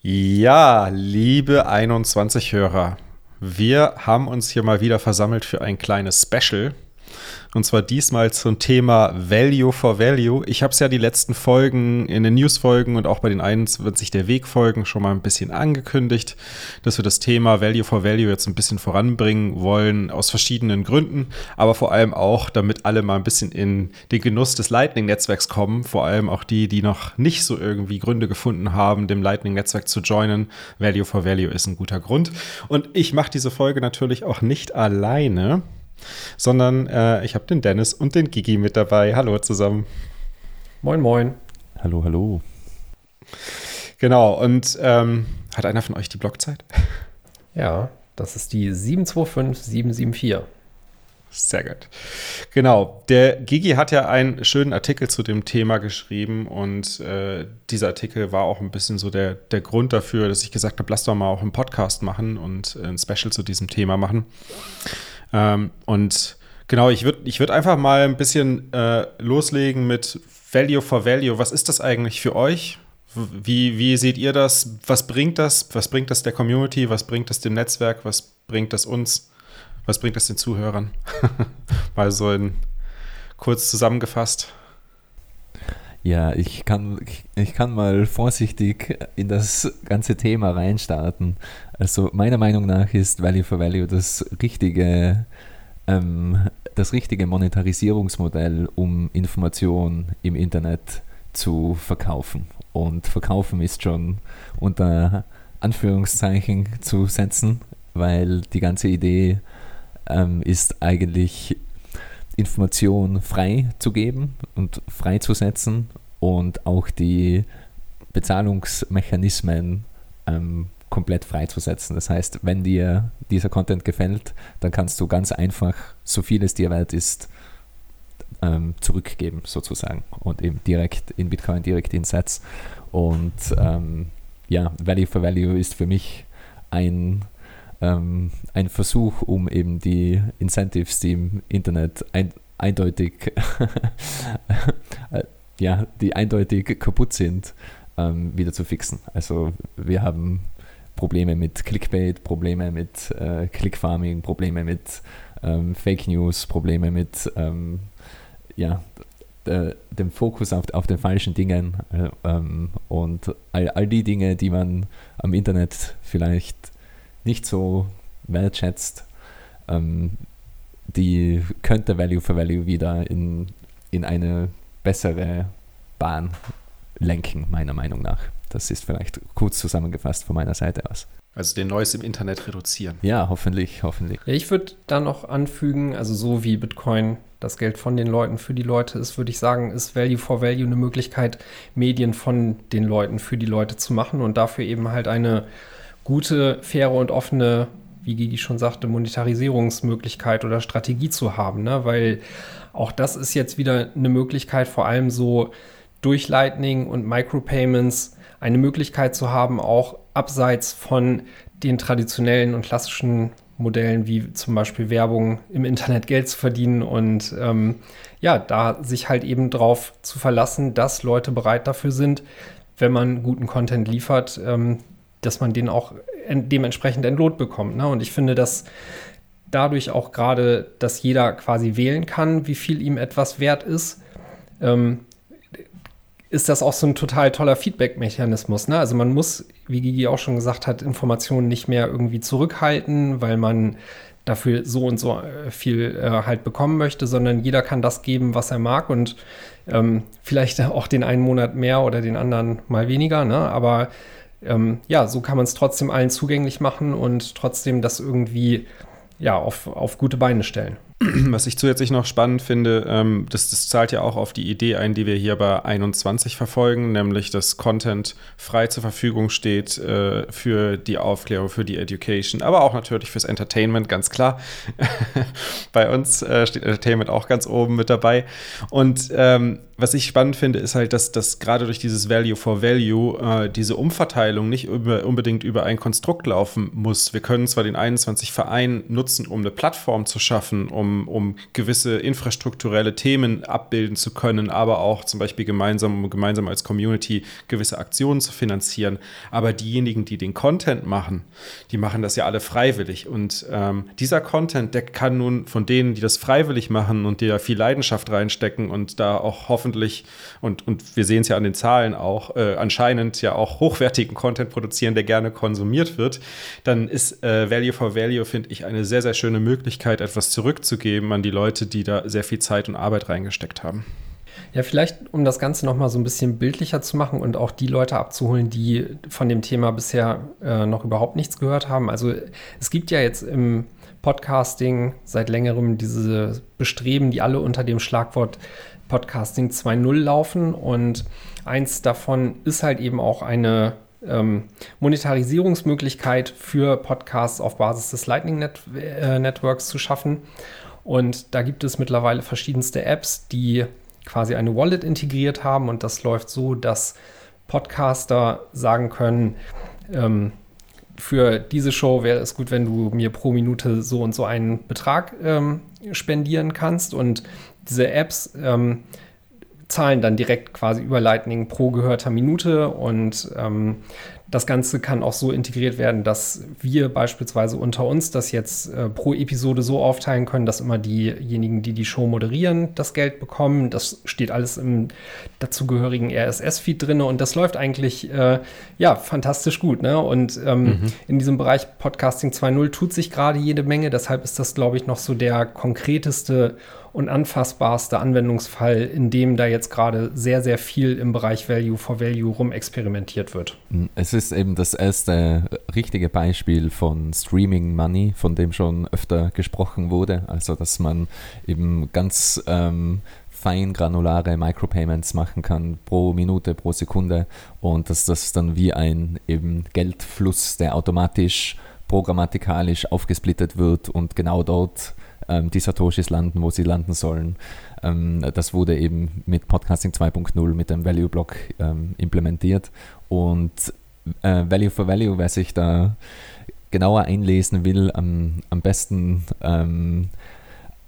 Ja, liebe 21 Hörer, wir haben uns hier mal wieder versammelt für ein kleines Special. Und zwar diesmal zum Thema Value for Value. Ich habe es ja die letzten Folgen in den News-Folgen und auch bei den 21 der Weg-Folgen schon mal ein bisschen angekündigt, dass wir das Thema Value for Value jetzt ein bisschen voranbringen wollen, aus verschiedenen Gründen, aber vor allem auch, damit alle mal ein bisschen in den Genuss des Lightning-Netzwerks kommen, vor allem auch die, die noch nicht so irgendwie Gründe gefunden haben, dem Lightning-Netzwerk zu joinen. Value for Value ist ein guter Grund. Und ich mache diese Folge natürlich auch nicht alleine sondern äh, ich habe den Dennis und den Gigi mit dabei. Hallo zusammen. Moin, moin. Hallo, hallo. Genau, und ähm, hat einer von euch die Blockzeit? Ja, das ist die 725774. Sehr gut. Genau, der Gigi hat ja einen schönen Artikel zu dem Thema geschrieben und äh, dieser Artikel war auch ein bisschen so der, der Grund dafür, dass ich gesagt habe, lass doch mal auch einen Podcast machen und ein Special zu diesem Thema machen. Ähm, und genau, ich würde ich würd einfach mal ein bisschen äh, loslegen mit Value for Value. Was ist das eigentlich für euch? Wie, wie seht ihr das? Was bringt das? Was bringt das der Community? Was bringt das dem Netzwerk? Was bringt das uns? Was bringt das den Zuhörern? mal so in kurz zusammengefasst. Ja, ich kann, ich kann mal vorsichtig in das ganze Thema reinstarten. Also meiner Meinung nach ist Value for Value das richtige, ähm, das richtige Monetarisierungsmodell, um Information im Internet zu verkaufen. Und verkaufen ist schon unter Anführungszeichen zu setzen, weil die ganze Idee ähm, ist eigentlich Information frei zu geben und freizusetzen und auch die Bezahlungsmechanismen ähm, komplett freizusetzen. Das heißt, wenn dir dieser Content gefällt, dann kannst du ganz einfach, so viel es dir wert ist, ähm, zurückgeben sozusagen und eben direkt in Bitcoin, direkt in Sets. Und ähm, ja, Value for Value ist für mich ein ähm, ein Versuch, um eben die Incentives, die im Internet ein, eindeutig, äh, ja, die eindeutig kaputt sind, ähm, wieder zu fixen. Also wir haben Probleme mit Clickbait, Probleme mit äh, Clickfarming, Probleme mit ähm, Fake News, Probleme mit ähm, ja, dem Fokus auf, auf den falschen Dingen äh, ähm, und all, all die Dinge, die man am Internet vielleicht nicht so wertschätzt, ähm, die könnte Value for Value wieder in, in eine bessere Bahn lenken, meiner Meinung nach. Das ist vielleicht kurz zusammengefasst von meiner Seite aus. Also den Neues im Internet reduzieren. Ja, hoffentlich, hoffentlich. Ja, ich würde da noch anfügen, also so wie Bitcoin das Geld von den Leuten für die Leute ist, würde ich sagen, ist Value for Value eine Möglichkeit, Medien von den Leuten für die Leute zu machen und dafür eben halt eine gute, faire und offene, wie Gigi schon sagte, Monetarisierungsmöglichkeit oder Strategie zu haben, ne? weil auch das ist jetzt wieder eine Möglichkeit, vor allem so durch Lightning und Micropayments eine Möglichkeit zu haben, auch abseits von den traditionellen und klassischen Modellen wie zum Beispiel Werbung im Internet Geld zu verdienen und ähm, ja, da sich halt eben drauf zu verlassen, dass Leute bereit dafür sind, wenn man guten Content liefert, ähm, dass man den auch dementsprechend entlohnt bekommt. Ne? Und ich finde, dass dadurch auch gerade, dass jeder quasi wählen kann, wie viel ihm etwas wert ist, ähm, ist das auch so ein total toller Feedback-Mechanismus. Ne? Also man muss, wie Gigi auch schon gesagt hat, Informationen nicht mehr irgendwie zurückhalten, weil man dafür so und so äh, viel äh, halt bekommen möchte, sondern jeder kann das geben, was er mag und ähm, vielleicht auch den einen Monat mehr oder den anderen mal weniger. Ne? Aber ähm, ja, so kann man es trotzdem allen zugänglich machen und trotzdem das irgendwie ja, auf, auf gute Beine stellen. Was ich zusätzlich noch spannend finde, ähm, das, das, zahlt ja auch auf die Idee ein, die wir hier bei 21 verfolgen, nämlich dass Content frei zur Verfügung steht äh, für die Aufklärung, für die Education, aber auch natürlich fürs Entertainment, ganz klar. bei uns äh, steht Entertainment auch ganz oben mit dabei. Und ähm, was ich spannend finde, ist halt, dass, dass gerade durch dieses Value for Value äh, diese Umverteilung nicht über, unbedingt über ein Konstrukt laufen muss. Wir können zwar den 21 Verein nutzen, um eine Plattform zu schaffen, um um, um gewisse infrastrukturelle Themen abbilden zu können, aber auch zum Beispiel gemeinsam, gemeinsam als Community gewisse Aktionen zu finanzieren. Aber diejenigen, die den Content machen, die machen das ja alle freiwillig. Und ähm, dieser Content, der kann nun von denen, die das freiwillig machen und die da viel Leidenschaft reinstecken und da auch hoffentlich, und, und wir sehen es ja an den Zahlen auch, äh, anscheinend ja auch hochwertigen Content produzieren, der gerne konsumiert wird, dann ist äh, Value for Value, finde ich, eine sehr, sehr schöne Möglichkeit, etwas zurückzugeben an die Leute, die da sehr viel Zeit und Arbeit reingesteckt haben. Ja, vielleicht, um das Ganze nochmal so ein bisschen bildlicher zu machen und auch die Leute abzuholen, die von dem Thema bisher äh, noch überhaupt nichts gehört haben. Also es gibt ja jetzt im Podcasting seit längerem diese Bestreben, die alle unter dem Schlagwort Podcasting 2.0 laufen. Und eins davon ist halt eben auch eine ähm, Monetarisierungsmöglichkeit für Podcasts auf Basis des Lightning Net äh, Networks zu schaffen. Und da gibt es mittlerweile verschiedenste Apps, die quasi eine Wallet integriert haben. Und das läuft so, dass Podcaster sagen können, ähm, für diese Show wäre es gut, wenn du mir pro Minute so und so einen Betrag ähm, spendieren kannst. Und diese Apps ähm, zahlen dann direkt quasi über Lightning pro gehörter Minute und ähm, das Ganze kann auch so integriert werden, dass wir beispielsweise unter uns das jetzt äh, pro Episode so aufteilen können, dass immer diejenigen, die die Show moderieren, das Geld bekommen. Das steht alles im dazugehörigen RSS-Feed drin und das läuft eigentlich äh, ja fantastisch gut. Ne? Und ähm, mhm. in diesem Bereich Podcasting 2.0 tut sich gerade jede Menge. Deshalb ist das, glaube ich, noch so der konkreteste und anfassbarste Anwendungsfall, in dem da jetzt gerade sehr, sehr viel im Bereich Value for Value rumexperimentiert wird. Es ist eben das erste richtige Beispiel von Streaming Money, von dem schon öfter gesprochen wurde. Also, dass man eben ganz ähm, fein granulare Micropayments machen kann pro Minute, pro Sekunde und dass das dann wie ein eben Geldfluss, der automatisch programmatikalisch aufgesplittet wird und genau dort ähm, die Satoshis landen, wo sie landen sollen. Ähm, das wurde eben mit Podcasting 2.0 mit dem Value Block ähm, implementiert und äh, Value for Value, wer sich da genauer einlesen will, am, am besten ähm,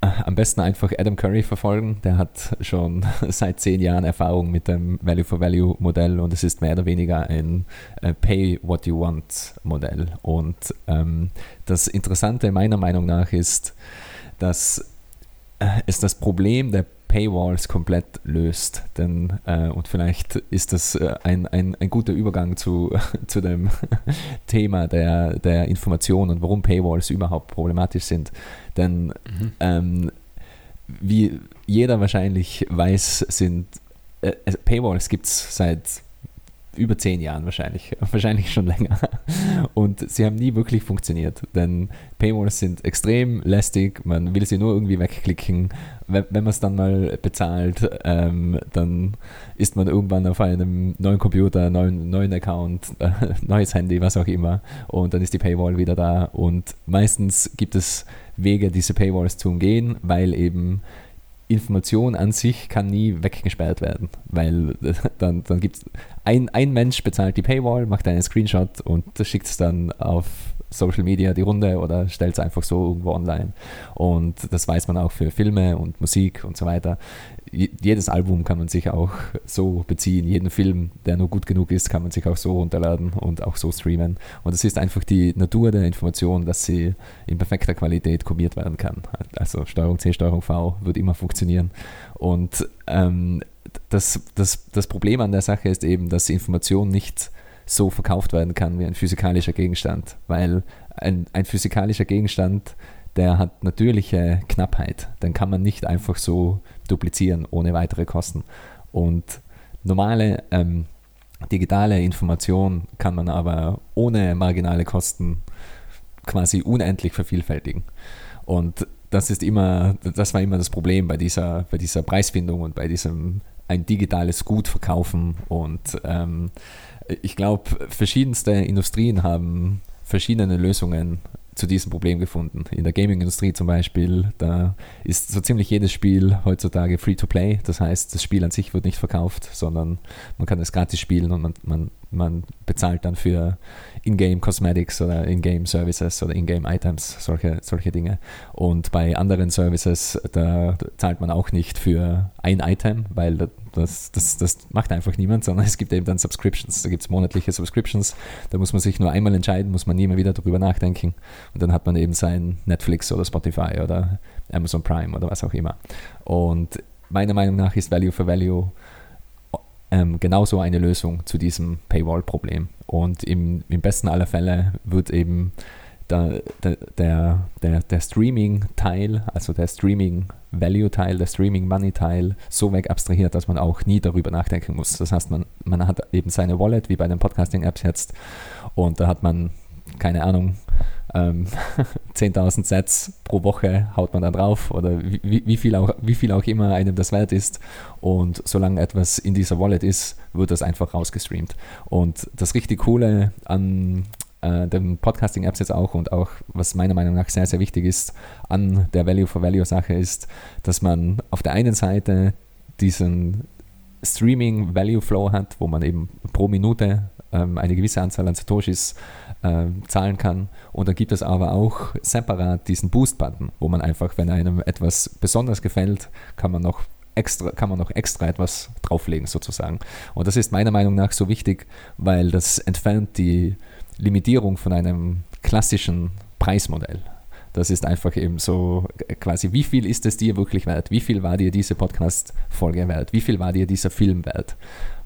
äh, am besten einfach Adam Curry verfolgen. Der hat schon seit zehn Jahren Erfahrung mit dem Value for Value Modell und es ist mehr oder weniger ein äh, Pay What You Want Modell. Und ähm, das Interessante meiner Meinung nach ist, dass äh, es das Problem der Paywalls komplett löst. Denn, äh, und vielleicht ist das äh, ein, ein, ein guter Übergang zu, zu dem Thema der, der Information und warum Paywalls überhaupt problematisch sind. Denn mhm. ähm, wie jeder wahrscheinlich weiß, sind äh, Paywalls gibt es seit über zehn Jahren wahrscheinlich, wahrscheinlich schon länger. Und sie haben nie wirklich funktioniert, denn Paywalls sind extrem lästig, man will sie nur irgendwie wegklicken. Wenn, man es dann mal bezahlt, ähm, dann ist man irgendwann auf einem neuen Computer, neuen, neuen Account, äh, neues Handy, was auch immer, und dann ist die Paywall wieder da. Und meistens gibt es Wege, diese Paywalls zu umgehen, weil eben Information an sich kann nie weggesperrt werden, weil dann, dann gibt es ein, ein Mensch bezahlt die Paywall, macht einen Screenshot und schickt es dann auf Social Media die Runde oder stellt es einfach so irgendwo online. Und das weiß man auch für Filme und Musik und so weiter. Jedes Album kann man sich auch so beziehen. Jeden Film, der nur gut genug ist, kann man sich auch so runterladen und auch so streamen. Und es ist einfach die Natur der Information, dass sie in perfekter Qualität kopiert werden kann. Also Steuerung C, Steuerung V wird immer funktionieren. Und ähm, das, das, das Problem an der Sache ist eben, dass Information nicht so verkauft werden kann wie ein physikalischer Gegenstand, weil ein, ein physikalischer Gegenstand, der hat natürliche Knappheit, den kann man nicht einfach so duplizieren ohne weitere Kosten. Und normale ähm, digitale Information kann man aber ohne marginale Kosten quasi unendlich vervielfältigen. Und das ist immer, das war immer das Problem bei dieser, bei dieser Preisfindung und bei diesem ein digitales Gut verkaufen und ähm, ich glaube, verschiedenste Industrien haben verschiedene Lösungen zu diesem Problem gefunden. In der Gaming-Industrie zum Beispiel, da ist so ziemlich jedes Spiel heutzutage free to play. Das heißt, das Spiel an sich wird nicht verkauft, sondern man kann es gratis spielen und man, man man bezahlt dann für Ingame Cosmetics oder Ingame Services oder Ingame Items, solche, solche Dinge. Und bei anderen Services, da zahlt man auch nicht für ein Item, weil das, das, das macht einfach niemand, sondern es gibt eben dann Subscriptions. Da gibt es monatliche Subscriptions. Da muss man sich nur einmal entscheiden, muss man nie mehr wieder darüber nachdenken. Und dann hat man eben sein Netflix oder Spotify oder Amazon Prime oder was auch immer. Und meiner Meinung nach ist Value for Value ähm, genauso eine Lösung zu diesem Paywall-Problem. Und im, im besten aller Fälle wird eben der, der, der, der Streaming-Teil, also der Streaming-Value-Teil, der Streaming-Money-Teil so weg abstrahiert, dass man auch nie darüber nachdenken muss. Das heißt, man, man hat eben seine Wallet, wie bei den Podcasting-Apps jetzt, und da hat man, keine Ahnung, ähm, 10.000 Sets pro Woche haut man da drauf oder wie, wie, viel auch, wie viel auch immer einem das wert ist. Und solange etwas in dieser Wallet ist, wird das einfach rausgestreamt. Und das richtig Coole an äh, den Podcasting-Apps jetzt auch und auch, was meiner Meinung nach sehr, sehr wichtig ist an der Value-for-Value-Sache ist, dass man auf der einen Seite diesen Streaming-Value-Flow hat, wo man eben pro Minute ähm, eine gewisse Anzahl an Satoshis äh, zahlen kann. Und dann gibt es aber auch separat diesen Boost-Button, wo man einfach, wenn einem etwas besonders gefällt, kann man noch extra, kann man noch extra etwas drauflegen sozusagen. Und das ist meiner Meinung nach so wichtig, weil das entfernt die Limitierung von einem klassischen Preismodell. Das ist einfach eben so quasi, wie viel ist es dir wirklich wert? Wie viel war dir diese Podcast-Folge wert? Wie viel war dir dieser Film wert?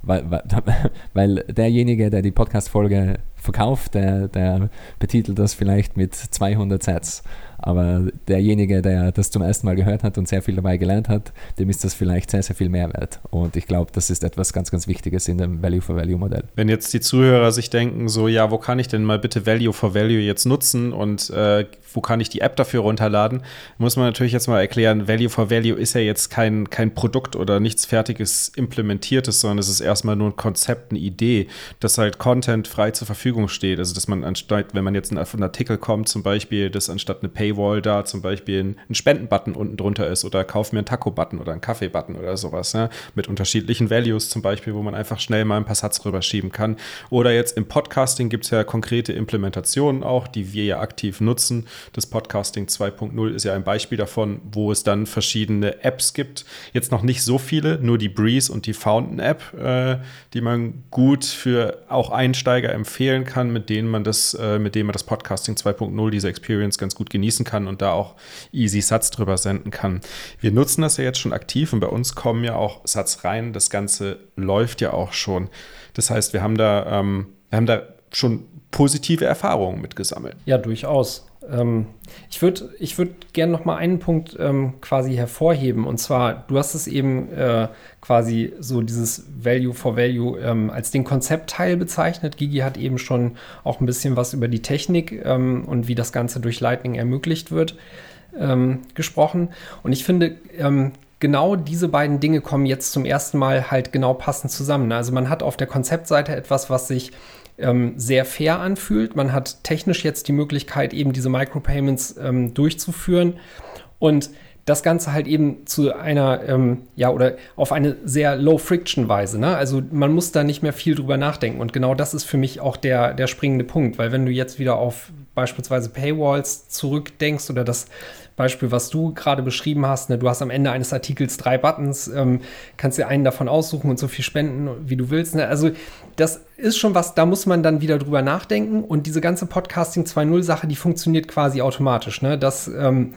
Weil, weil, weil derjenige, der die Podcast-Folge verkauft, der, der betitelt das vielleicht mit 200 Sets. Aber derjenige, der das zum ersten Mal gehört hat und sehr viel dabei gelernt hat, dem ist das vielleicht sehr, sehr viel mehr wert. Und ich glaube, das ist etwas ganz, ganz Wichtiges in dem Value-for-Value-Modell. Wenn jetzt die Zuhörer sich denken, so, ja, wo kann ich denn mal bitte Value-for-Value jetzt nutzen und äh, wo kann ich die App dafür runterladen, muss man natürlich jetzt mal erklären, Value-for-Value ist ja jetzt kein, kein Produkt oder nichts Fertiges implementiertes, sondern es ist erstmal nur ein Konzept, eine Idee, dass halt Content frei zur Verfügung steht. Also, dass man anstatt, wenn man jetzt auf einen Artikel kommt, zum Beispiel, dass anstatt eine Pay Paywall da zum Beispiel ein, Spenden-Button unten drunter ist oder kauf mir einen Taco-Button oder einen Kaffee-Button oder sowas, ja, mit unterschiedlichen Values zum Beispiel, wo man einfach schnell mal ein paar Satz rüberschieben kann. Oder jetzt im Podcasting gibt es ja konkrete Implementationen auch, die wir ja aktiv nutzen. Das Podcasting 2.0 ist ja ein Beispiel davon, wo es dann verschiedene Apps gibt. Jetzt noch nicht so viele, nur die Breeze und die Fountain-App, äh, die man gut für auch Einsteiger empfehlen kann, mit denen man das, äh, mit denen man das Podcasting 2.0, diese Experience ganz gut genießen nutzen kann und da auch easy Satz drüber senden kann. Wir nutzen das ja jetzt schon aktiv und bei uns kommen ja auch Satz rein. Das Ganze läuft ja auch schon. Das heißt, wir haben da, ähm, wir haben da schon positive Erfahrungen mitgesammelt. Ja, durchaus. Ähm, ich würde ich würd gerne noch mal einen Punkt ähm, quasi hervorheben. Und zwar, du hast es eben äh, quasi so dieses Value for Value ähm, als den Konzeptteil bezeichnet. Gigi hat eben schon auch ein bisschen was über die Technik ähm, und wie das Ganze durch Lightning ermöglicht wird ähm, gesprochen. Und ich finde, ähm, genau diese beiden Dinge kommen jetzt zum ersten Mal halt genau passend zusammen. Also man hat auf der Konzeptseite etwas, was sich ähm, sehr fair anfühlt. Man hat technisch jetzt die Möglichkeit, eben diese Micropayments ähm, durchzuführen und das Ganze halt eben zu einer, ähm, ja, oder auf eine sehr Low-Friction-Weise. Ne? Also man muss da nicht mehr viel drüber nachdenken. Und genau das ist für mich auch der, der springende Punkt, weil wenn du jetzt wieder auf beispielsweise Paywalls zurückdenkst oder das Beispiel, was du gerade beschrieben hast, ne, du hast am Ende eines Artikels drei Buttons, ähm, kannst dir einen davon aussuchen und so viel spenden, wie du willst. Ne? Also das ist schon was, da muss man dann wieder drüber nachdenken und diese ganze Podcasting 2.0 Sache, die funktioniert quasi automatisch. Ne? Das ähm,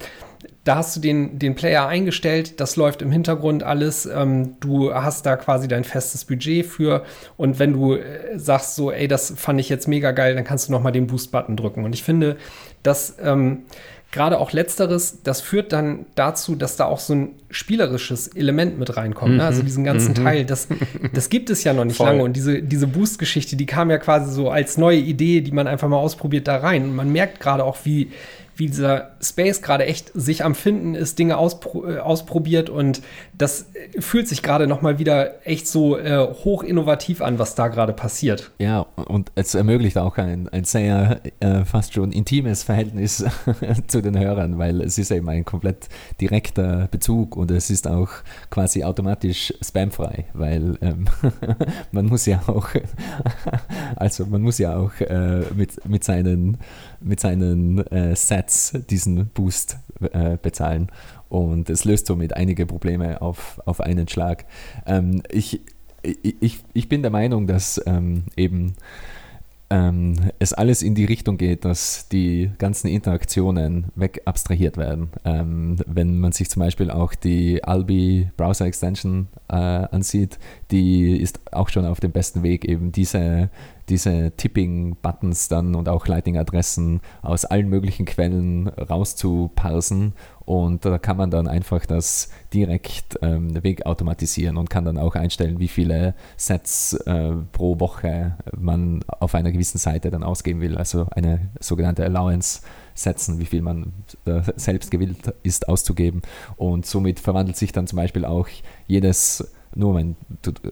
da hast du den, den Player eingestellt, das läuft im Hintergrund alles. Ähm, du hast da quasi dein festes Budget für. Und wenn du äh, sagst so, ey, das fand ich jetzt mega geil, dann kannst du nochmal den Boost-Button drücken. Und ich finde, dass ähm, gerade auch letzteres, das führt dann dazu, dass da auch so ein spielerisches Element mit reinkommt. Mhm. Ne? Also mhm. diesen ganzen mhm. Teil, das, das gibt es ja noch nicht Voll. lange. Und diese, diese Boost-Geschichte, die kam ja quasi so als neue Idee, die man einfach mal ausprobiert da rein. Und man merkt gerade auch, wie wie dieser Space gerade echt sich am Finden ist, Dinge auspro äh, ausprobiert und das äh, fühlt sich gerade noch mal wieder echt so äh, hoch innovativ an, was da gerade passiert. Ja, und es ermöglicht auch ein, ein sehr äh, fast schon intimes Verhältnis zu den Hörern, weil es ist eben ein komplett direkter Bezug und es ist auch quasi automatisch spamfrei, weil ähm, man muss ja auch, also man muss ja auch äh, mit, mit seinen, mit seinen äh, Sets diesen Boost äh, bezahlen und es löst somit einige Probleme auf, auf einen Schlag. Ähm, ich, ich, ich bin der Meinung, dass ähm, eben ähm, es alles in die Richtung geht, dass die ganzen Interaktionen wegabstrahiert werden. Ähm, wenn man sich zum Beispiel auch die Albi Browser Extension äh, ansieht, die ist auch schon auf dem besten Weg, eben diese, diese Tipping-Buttons dann und auch Lightning-Adressen aus allen möglichen Quellen rauszuparsen und da kann man dann einfach das direkt ähm, wegautomatisieren und kann dann auch einstellen, wie viele Sets äh, pro Woche man auf einer gewissen Seite dann ausgeben will. Also eine sogenannte Allowance setzen, wie viel man äh, selbst gewillt ist auszugeben. Und somit verwandelt sich dann zum Beispiel auch jedes nur um ein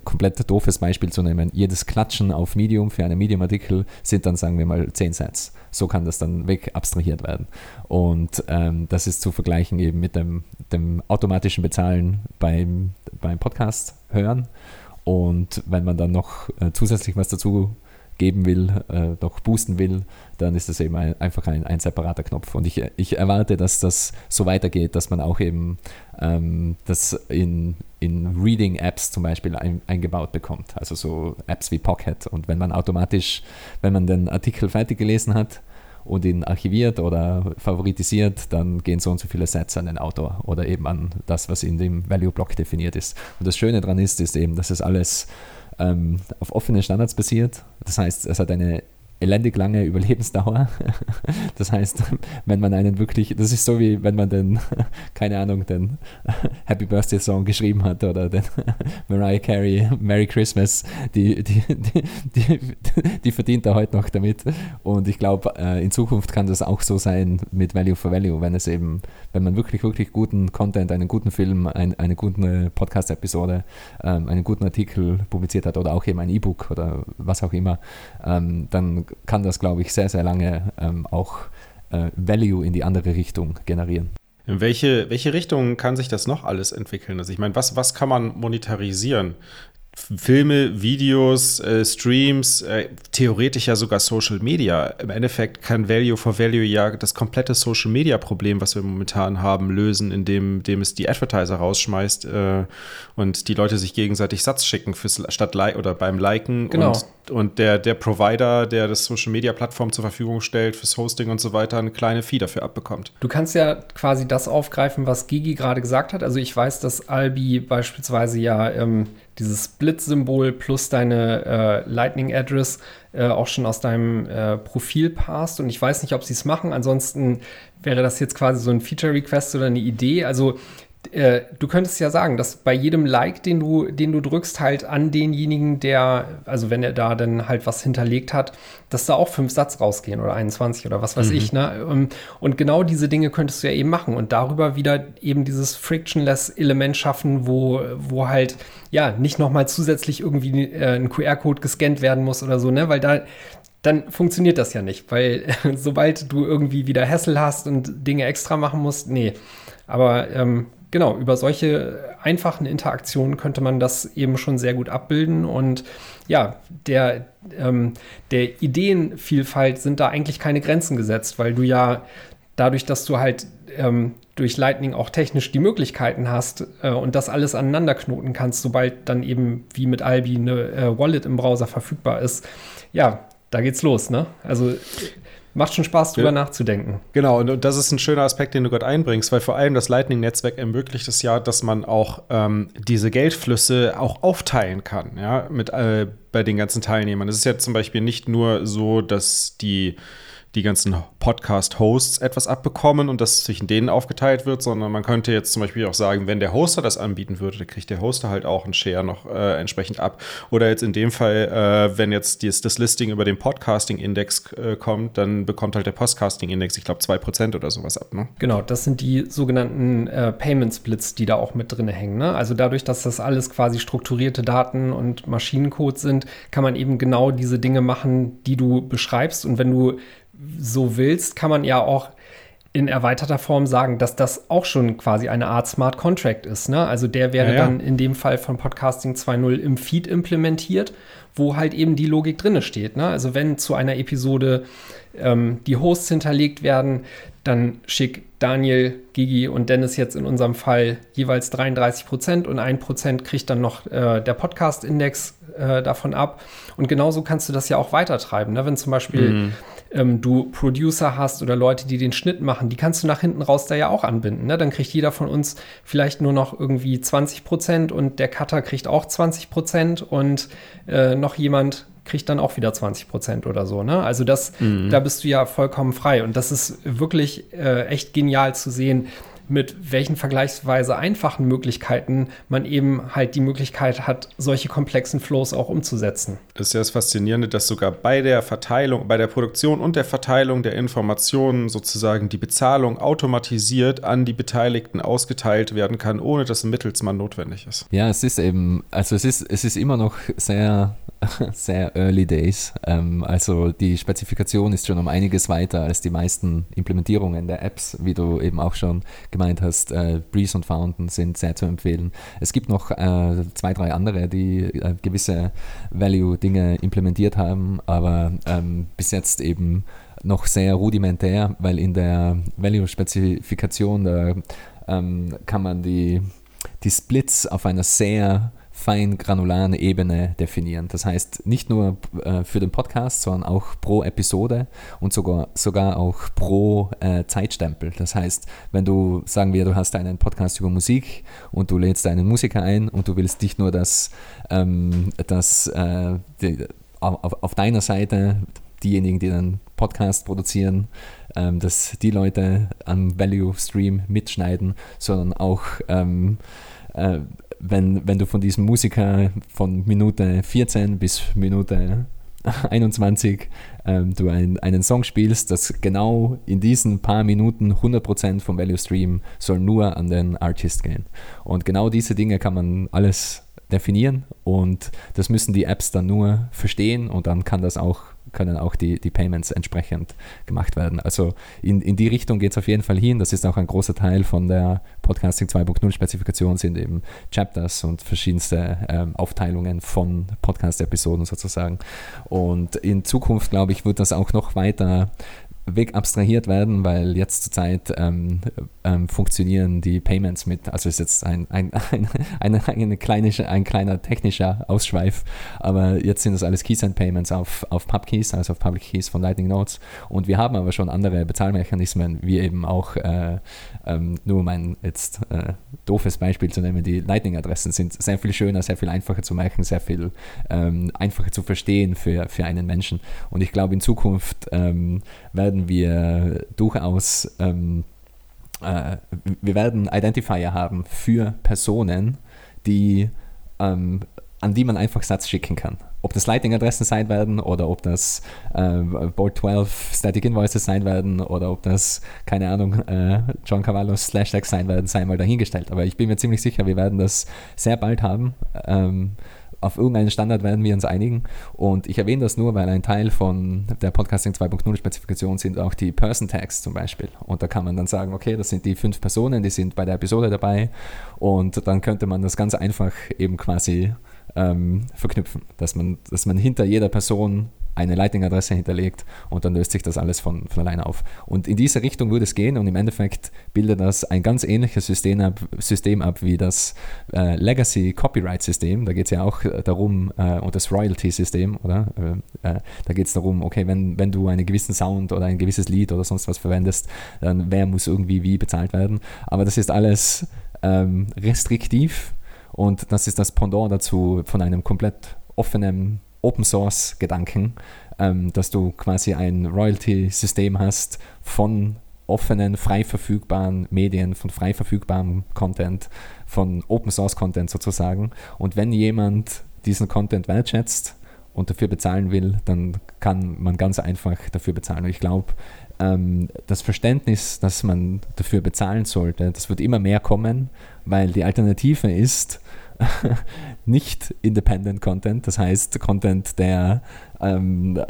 komplett doofes Beispiel zu nehmen, jedes Klatschen auf Medium für einen Medium-Artikel sind dann, sagen wir mal, 10 Sets. So kann das dann weg abstrahiert werden. Und ähm, das ist zu vergleichen eben mit dem, dem automatischen Bezahlen beim, beim Podcast hören. Und wenn man dann noch äh, zusätzlich was dazu geben will, äh, noch boosten will, dann ist das eben ein, einfach ein, ein separater Knopf. Und ich, ich erwarte, dass das so weitergeht, dass man auch eben ähm, das in, in Reading-Apps zum Beispiel ein, eingebaut bekommt. Also so Apps wie Pocket. Und wenn man automatisch, wenn man den Artikel fertig gelesen hat, und ihn archiviert oder favoritisiert, dann gehen so und so viele Sets an den Autor oder eben an das, was in dem Value-Block definiert ist. Und das Schöne daran ist, ist eben, dass es alles ähm, auf offene Standards basiert. Das heißt, es hat eine elendig lange Überlebensdauer. Das heißt, wenn man einen wirklich, das ist so wie wenn man den, keine Ahnung, den Happy Birthday Song geschrieben hat oder den Mariah Carey Merry Christmas, die, die, die, die, die verdient er heute noch damit. Und ich glaube, äh, in Zukunft kann das auch so sein mit Value for Value, wenn es eben, wenn man wirklich, wirklich guten Content, einen guten Film, ein, eine gute Podcast-Episode, ähm, einen guten Artikel publiziert hat oder auch eben ein E-Book oder was auch immer, ähm, dann kann das, glaube ich, sehr, sehr lange ähm, auch äh, Value in die andere Richtung generieren. In welche, welche Richtung kann sich das noch alles entwickeln? Also ich meine, was, was kann man monetarisieren? Filme, Videos, äh, Streams, äh, theoretisch ja sogar Social Media. Im Endeffekt kann Value for Value ja das komplette Social Media Problem, was wir momentan haben, lösen, indem, indem es die Advertiser rausschmeißt äh, und die Leute sich gegenseitig Satz schicken fürs statt like oder beim Liken genau. und, und der, der Provider, der das Social Media Plattform zur Verfügung stellt fürs Hosting und so weiter, eine kleine Fee dafür abbekommt. Du kannst ja quasi das aufgreifen, was Gigi gerade gesagt hat. Also ich weiß, dass Albi beispielsweise ja ähm, dieses Split-Symbol plus deine äh, Lightning-Address äh, auch schon aus deinem äh, Profil passt. Und ich weiß nicht, ob sie es machen. Ansonsten wäre das jetzt quasi so ein Feature-Request oder eine Idee. Also äh, du könntest ja sagen, dass bei jedem Like, den du, den du drückst, halt an denjenigen, der, also wenn er da dann halt was hinterlegt hat, dass da auch fünf Satz rausgehen oder 21 oder was weiß mhm. ich. Ne? Ähm, und genau diese Dinge könntest du ja eben machen und darüber wieder eben dieses frictionless-Element schaffen, wo, wo halt ja nicht nochmal zusätzlich irgendwie äh, ein QR-Code gescannt werden muss oder so, ne? Weil da, dann funktioniert das ja nicht, weil sobald du irgendwie wieder Hassel hast und Dinge extra machen musst, nee. Aber ähm, genau, über solche einfachen Interaktionen könnte man das eben schon sehr gut abbilden. Und ja, der, ähm, der Ideenvielfalt sind da eigentlich keine Grenzen gesetzt, weil du ja dadurch, dass du halt ähm, durch Lightning auch technisch die Möglichkeiten hast äh, und das alles aneinander knoten kannst, sobald dann eben wie mit Albi eine äh, Wallet im Browser verfügbar ist, ja, da geht's los, ne? Also macht schon Spaß, drüber ja. nachzudenken. Genau, und, das ist ein schöner Aspekt, den du gerade einbringst, weil vor allem das Lightning-Netzwerk ermöglicht es ja, dass man auch ähm, diese Geldflüsse auch aufteilen kann, ja, mit äh, bei den ganzen Teilnehmern. Es ist ja zum Beispiel nicht nur so, dass die die ganzen Podcast-Hosts etwas abbekommen und das zwischen denen aufgeteilt wird, sondern man könnte jetzt zum Beispiel auch sagen, wenn der Hoster das anbieten würde, dann kriegt der Hoster halt auch einen Share noch äh, entsprechend ab. Oder jetzt in dem Fall, äh, wenn jetzt dies, das Listing über den Podcasting-Index äh, kommt, dann bekommt halt der Podcasting-Index, ich glaube, 2% oder sowas ab. Ne? Genau, das sind die sogenannten äh, Payment-Splits, die da auch mit drin hängen. Ne? Also dadurch, dass das alles quasi strukturierte Daten und Maschinencode sind, kann man eben genau diese Dinge machen, die du beschreibst. Und wenn du so willst, kann man ja auch in erweiterter Form sagen, dass das auch schon quasi eine Art Smart Contract ist. Ne? Also der wäre ja, ja. dann in dem Fall von Podcasting 2.0 im Feed implementiert, wo halt eben die Logik drinne steht. Ne? Also wenn zu einer Episode ähm, die Hosts hinterlegt werden, dann schickt Daniel, Gigi und Dennis jetzt in unserem Fall jeweils 33 Prozent und ein Prozent kriegt dann noch äh, der Podcast-Index äh, davon ab. Und genauso kannst du das ja auch weitertreiben. Ne? Wenn zum Beispiel mhm ähm, du Producer hast oder Leute, die den Schnitt machen, die kannst du nach hinten raus da ja auch anbinden. Ne? Dann kriegt jeder von uns vielleicht nur noch irgendwie 20 Prozent und der Cutter kriegt auch 20 Prozent und äh, noch jemand kriegt dann auch wieder 20 Prozent oder so. Ne? Also das, mhm. da bist du ja vollkommen frei. Und das ist wirklich äh, echt genial zu sehen, mit welchen vergleichsweise einfachen Möglichkeiten man eben halt die Möglichkeit hat, solche komplexen Flows auch umzusetzen. Das ist ja das Faszinierende, dass sogar bei der Verteilung, bei der Produktion und der Verteilung der Informationen sozusagen die Bezahlung automatisiert an die Beteiligten ausgeteilt werden kann, ohne dass ein Mittelsmann notwendig ist. Ja, es ist eben, also es ist, es ist immer noch sehr sehr early days. Ähm, also die Spezifikation ist schon um einiges weiter als die meisten Implementierungen der Apps, wie du eben auch schon gemeint hast. Äh, Breeze und Fountain sind sehr zu empfehlen. Es gibt noch äh, zwei, drei andere, die äh, gewisse Value-Dinge implementiert haben, aber ähm, bis jetzt eben noch sehr rudimentär, weil in der Value-Spezifikation da ähm, kann man die, die Splits auf einer sehr fein granularen Ebene definieren. Das heißt, nicht nur äh, für den Podcast, sondern auch pro Episode und sogar, sogar auch pro äh, Zeitstempel. Das heißt, wenn du, sagen wir, du hast einen Podcast über Musik und du lädst einen Musiker ein und du willst nicht nur, dass, ähm, dass äh, die, auf, auf deiner Seite diejenigen, die den Podcast produzieren, ähm, dass die Leute am Value Stream mitschneiden, sondern auch ähm, äh, wenn, wenn du von diesem Musiker von Minute 14 bis Minute 21 ähm, du ein, einen Song spielst, dass genau in diesen paar Minuten 100% vom Value Stream soll nur an den Artist gehen. Und genau diese Dinge kann man alles definieren und das müssen die Apps dann nur verstehen und dann kann das auch können auch die, die Payments entsprechend gemacht werden. Also in, in die Richtung geht es auf jeden Fall hin. Das ist auch ein großer Teil von der Podcasting 2.0 Spezifikation, sind eben Chapters und verschiedenste ähm, Aufteilungen von Podcast-Episoden sozusagen. Und in Zukunft, glaube ich, wird das auch noch weiter weg abstrahiert werden, weil jetzt zurzeit ähm, ähm, funktionieren die Payments mit, also ist jetzt ein, ein, ein, eine, eine kleine, ein kleiner technischer Ausschweif, aber jetzt sind das alles Keys and Payments auf, auf PubKeys, also auf Public Keys von Lightning Notes. Und wir haben aber schon andere Bezahlmechanismen, wie eben auch, äh, ähm, nur um ein jetzt äh, doofes Beispiel zu nehmen, die Lightning-Adressen sind sehr viel schöner, sehr viel einfacher zu merken, sehr viel ähm, einfacher zu verstehen für, für einen Menschen. Und ich glaube in Zukunft ähm, werden wir durchaus, ähm, äh, wir werden Identifier haben für Personen, die, ähm, an die man einfach Satz schicken kann. Ob das Lightning-Adressen sein werden oder ob das äh, Board 12 Static Invoices sein werden oder ob das, keine Ahnung, äh, John Cavallos Slash sein werden, sei mal dahingestellt. Aber ich bin mir ziemlich sicher, wir werden das sehr bald haben. Ähm, auf irgendeinen Standard werden wir uns einigen. Und ich erwähne das nur, weil ein Teil von der Podcasting 2.0 Spezifikation sind auch die Person Tags zum Beispiel. Und da kann man dann sagen, okay, das sind die fünf Personen, die sind bei der Episode dabei. Und dann könnte man das ganz einfach eben quasi ähm, verknüpfen, dass man, dass man hinter jeder Person eine Lightning-Adresse hinterlegt und dann löst sich das alles von, von alleine auf. Und in diese Richtung würde es gehen und im Endeffekt bildet das ein ganz ähnliches System ab, System ab wie das äh, Legacy Copyright-System. Da geht es ja auch darum, äh, und das Royalty-System, oder? Äh, äh da geht es darum, okay, wenn, wenn du einen gewissen Sound oder ein gewisses Lied oder sonst was verwendest, dann wer muss irgendwie wie bezahlt werden. Aber das ist alles ähm, restriktiv und das ist das Pendant dazu von einem komplett offenen Open Source Gedanken, ähm, dass du quasi ein Royalty-System hast von offenen, frei verfügbaren Medien, von frei verfügbarem Content, von Open Source Content sozusagen. Und wenn jemand diesen Content wertschätzt und dafür bezahlen will, dann kann man ganz einfach dafür bezahlen. Und ich glaube, ähm, das Verständnis, dass man dafür bezahlen sollte, das wird immer mehr kommen, weil die Alternative ist, nicht Independent Content, das heißt Content, der ähm,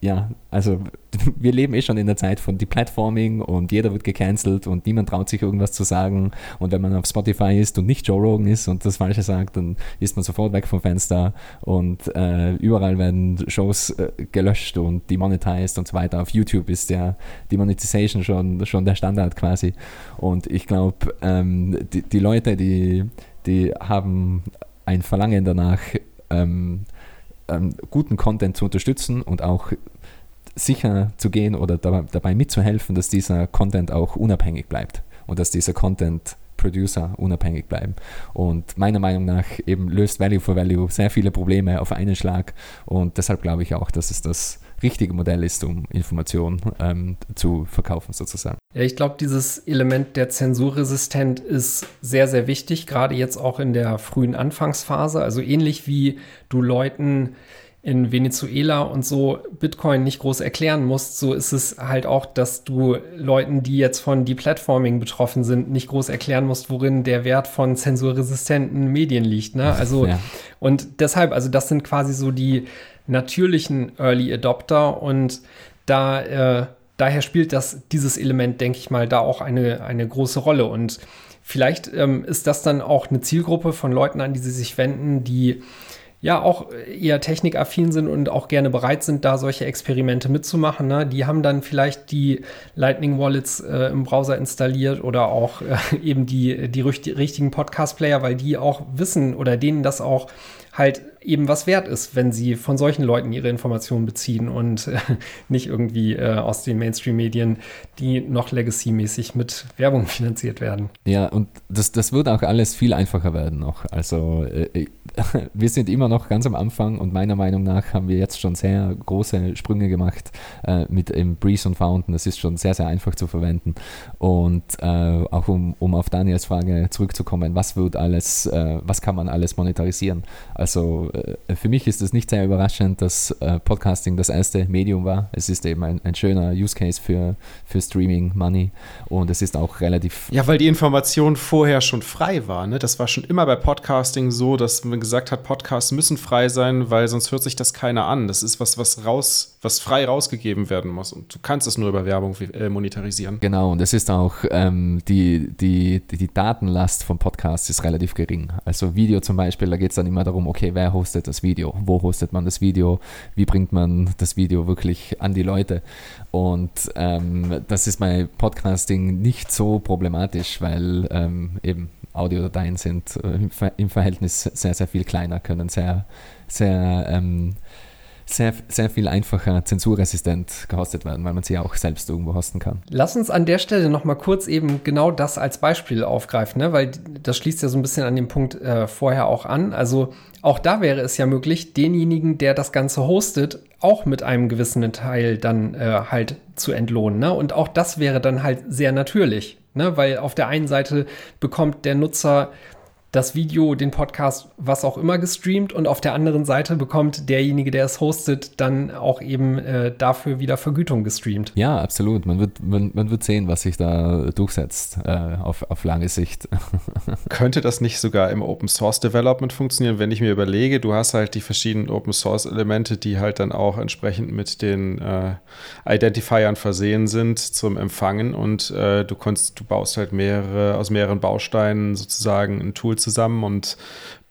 ja, also wir leben eh schon in der Zeit von Deplatforming und jeder wird gecancelt und niemand traut sich irgendwas zu sagen. Und wenn man auf Spotify ist und nicht Joe Rogan ist und das Falsche sagt, dann ist man sofort weg vom Fenster. Und äh, überall werden Shows äh, gelöscht und demonetized und so weiter. Auf YouTube ist der Demonetization schon, schon der Standard quasi. Und ich glaube, ähm, die, die Leute, die die haben ein Verlangen danach, ähm, ähm, guten Content zu unterstützen und auch sicher zu gehen oder dabei, dabei mitzuhelfen, dass dieser Content auch unabhängig bleibt und dass dieser Content Producer unabhängig bleiben. Und meiner Meinung nach eben löst Value for Value sehr viele Probleme auf einen Schlag und deshalb glaube ich auch, dass es das richtige Modell ist, um Informationen ähm, zu verkaufen sozusagen. Ja, ich glaube, dieses Element der Zensurresistent ist sehr, sehr wichtig, gerade jetzt auch in der frühen Anfangsphase. Also ähnlich wie du Leuten in Venezuela und so Bitcoin nicht groß erklären musst, so ist es halt auch, dass du Leuten, die jetzt von Deplatforming betroffen sind, nicht groß erklären musst, worin der Wert von zensurresistenten Medien liegt. Ne? Also ja. und deshalb, also das sind quasi so die natürlichen Early Adopter und da äh, daher spielt das dieses Element, denke ich mal, da auch eine eine große Rolle und vielleicht ähm, ist das dann auch eine Zielgruppe von Leuten, an die sie sich wenden, die ja auch eher technikaffin sind und auch gerne bereit sind, da solche Experimente mitzumachen. Ne? Die haben dann vielleicht die Lightning Wallets äh, im Browser installiert oder auch äh, eben die, die richtigen Podcast-Player, weil die auch wissen oder denen das auch halt eben was wert ist, wenn sie von solchen Leuten ihre Informationen beziehen und äh, nicht irgendwie äh, aus den Mainstream-Medien, die noch legacy-mäßig mit Werbung finanziert werden. Ja, und das, das wird auch alles viel einfacher werden noch. Also äh, wir sind immer noch ganz am Anfang und meiner Meinung nach haben wir jetzt schon sehr große Sprünge gemacht äh, mit dem Breeze und Fountain. Das ist schon sehr, sehr einfach zu verwenden. Und äh, auch um, um auf Daniels Frage zurückzukommen, was wird alles, äh, was kann man alles monetarisieren? Also äh, für mich ist es nicht sehr überraschend, dass äh, Podcasting das erste Medium war. Es ist eben ein, ein schöner Use Case für, für Streaming Money und es ist auch relativ. Ja, weil die Information vorher schon frei war. Ne? Das war schon immer bei Podcasting so, dass man gesagt hat, Podcasts müssen frei sein, weil sonst hört sich das keiner an. Das ist was, was raus, was frei rausgegeben werden muss und du kannst es nur über Werbung äh, monetarisieren. Genau, und es ist auch ähm, die, die, die Datenlast von Podcasts ist relativ gering. Also Video zum Beispiel, da geht es dann immer darum, okay, wer hostet das Video? Wo hostet man das Video? Wie bringt man das Video wirklich an die Leute? Und ähm, das ist bei Podcasting nicht so problematisch, weil ähm, eben Audiodateien sind äh, im Verhältnis sehr, sehr viel kleiner, können sehr, sehr ähm, sehr, sehr viel einfacher zensurresistent gehostet werden, weil man sie auch selbst irgendwo hosten kann. Lass uns an der Stelle nochmal kurz eben genau das als Beispiel aufgreifen, ne? weil das schließt ja so ein bisschen an den Punkt äh, vorher auch an. Also auch da wäre es ja möglich, denjenigen, der das Ganze hostet, auch mit einem gewissen Teil dann äh, halt zu entlohnen. Ne? Und auch das wäre dann halt sehr natürlich, ne? weil auf der einen Seite bekommt der Nutzer das Video, den Podcast, was auch immer gestreamt und auf der anderen Seite bekommt derjenige, der es hostet, dann auch eben äh, dafür wieder Vergütung gestreamt. Ja, absolut. Man wird, man, man wird sehen, was sich da durchsetzt äh, auf, auf lange Sicht. Könnte das nicht sogar im Open Source Development funktionieren, wenn ich mir überlege, du hast halt die verschiedenen Open Source Elemente, die halt dann auch entsprechend mit den äh, Identifiern versehen sind zum Empfangen und äh, du, konntest, du baust halt mehrere aus mehreren Bausteinen sozusagen ein Tool zusammen und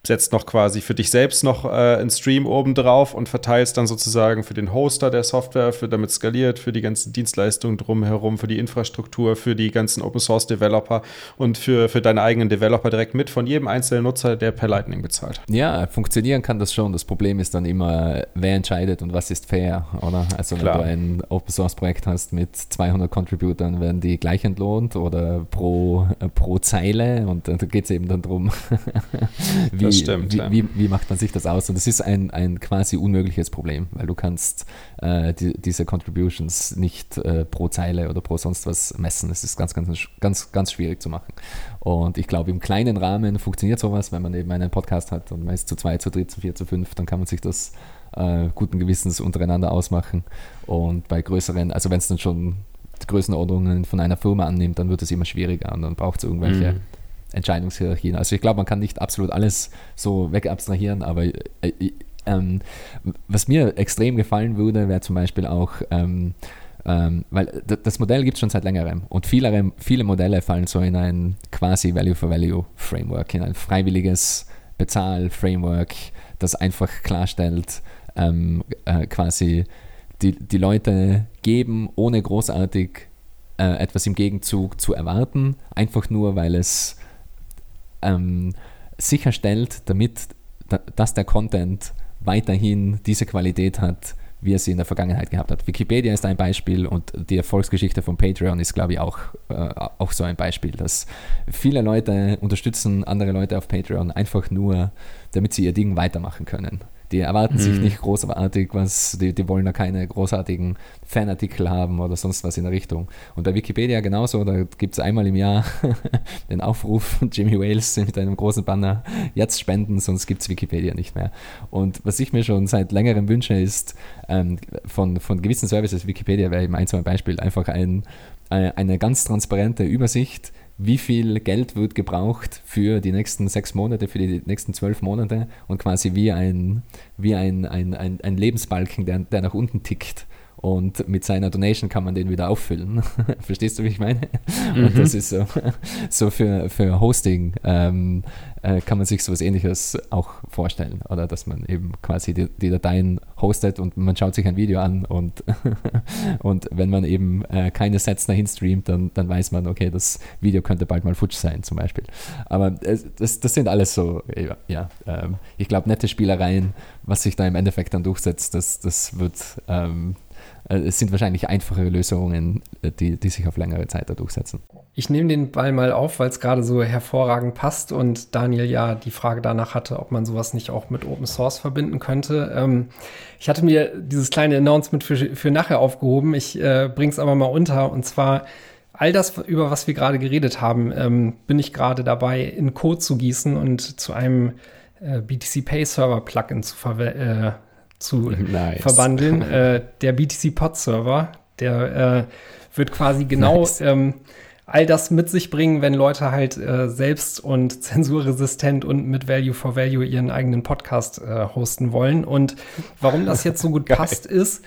setzt noch quasi für dich selbst noch äh, einen Stream oben drauf und verteilst dann sozusagen für den Hoster der Software, für damit skaliert, für die ganzen Dienstleistungen drumherum, für die Infrastruktur, für die ganzen Open Source Developer und für, für deine eigenen Developer direkt mit von jedem einzelnen Nutzer, der per Lightning bezahlt. Ja, funktionieren kann das schon. Das Problem ist dann immer, wer entscheidet und was ist fair, oder? Also Klar. wenn du ein Open Source Projekt hast mit 200 Contributern, werden die gleich entlohnt oder pro, äh, pro Zeile und da geht es eben dann darum, wie wie, stimmt, wie, ja. wie, wie, macht man sich das aus? Und es ist ein, ein quasi unmögliches Problem, weil du kannst äh, die, diese Contributions nicht äh, pro Zeile oder pro sonst was messen. Es ist ganz, ganz, ganz, ganz schwierig zu machen. Und ich glaube, im kleinen Rahmen funktioniert sowas, wenn man eben einen Podcast hat und man ist zu zwei, zu dritt, zu vier, zu fünf, dann kann man sich das äh, guten Gewissens untereinander ausmachen. Und bei größeren, also wenn es dann schon Größenordnungen von einer Firma annimmt, dann wird es immer schwieriger und dann braucht es irgendwelche mhm. Entscheidungshierarchien. Also ich glaube, man kann nicht absolut alles so wegabstrahieren, aber äh, äh, ähm, was mir extrem gefallen würde, wäre zum Beispiel auch, ähm, ähm, weil das Modell gibt es schon seit längerem und viele, viele Modelle fallen so in ein quasi Value-for-Value-Framework, in ein freiwilliges Bezahl-Framework, das einfach klarstellt, ähm, äh, quasi die, die Leute geben, ohne großartig äh, etwas im Gegenzug zu erwarten, einfach nur, weil es ähm, sicherstellt, damit, da, dass der Content weiterhin diese Qualität hat, wie er sie in der Vergangenheit gehabt hat. Wikipedia ist ein Beispiel und die Erfolgsgeschichte von Patreon ist, glaube ich, auch, äh, auch so ein Beispiel, dass viele Leute unterstützen andere Leute auf Patreon einfach nur, damit sie ihr Ding weitermachen können. Die erwarten mhm. sich nicht großartig was, die, die wollen da keine großartigen Fanartikel haben oder sonst was in der Richtung. Und bei Wikipedia genauso, da gibt es einmal im Jahr den Aufruf von Jimmy Wales mit einem großen Banner, jetzt spenden, sonst gibt es Wikipedia nicht mehr. Und was ich mir schon seit längerem wünsche, ist ähm, von, von gewissen Services, Wikipedia wäre eben ein, zwei Beispiel, einfach ein, äh, eine ganz transparente Übersicht, wie viel Geld wird gebraucht für die nächsten sechs Monate, für die nächsten zwölf Monate und quasi wie ein, wie ein, ein, ein, ein Lebensbalken, der, der nach unten tickt und mit seiner Donation kann man den wieder auffüllen. Verstehst du, wie ich meine? Mhm. Und das ist so, so für, für Hosting ähm, äh, kann man sich so etwas ähnliches auch vorstellen. Oder dass man eben quasi die, die Dateien hostet und man schaut sich ein Video an und, und wenn man eben äh, keine Sets dahin streamt, dann, dann weiß man, okay, das Video könnte bald mal futsch sein zum Beispiel. Aber äh, das, das sind alles so, ja, ja ähm, ich glaube, nette Spielereien, was sich da im Endeffekt dann durchsetzt, das, das wird ähm, äh, es sind wahrscheinlich einfache Lösungen, äh, die, die sich auf längere Zeit da durchsetzen. Ich nehme den Ball mal auf, weil es gerade so hervorragend passt und Daniel ja die Frage danach hatte, ob man sowas nicht auch mit Open Source verbinden könnte. Ähm, ich hatte mir dieses kleine Announcement für, für nachher aufgehoben. Ich äh, bringe es aber mal unter und zwar all das, über was wir gerade geredet haben, ähm, bin ich gerade dabei, in Code zu gießen und zu einem äh, BTC Pay Server Plugin zu verwenden. Äh, zu nice. verwandeln. äh, der BTC Pod Server, der äh, wird quasi genau nice. ähm, all das mit sich bringen, wenn Leute halt äh, selbst und zensurresistent und mit Value for Value ihren eigenen Podcast äh, hosten wollen. Und warum das jetzt so gut passt, ist,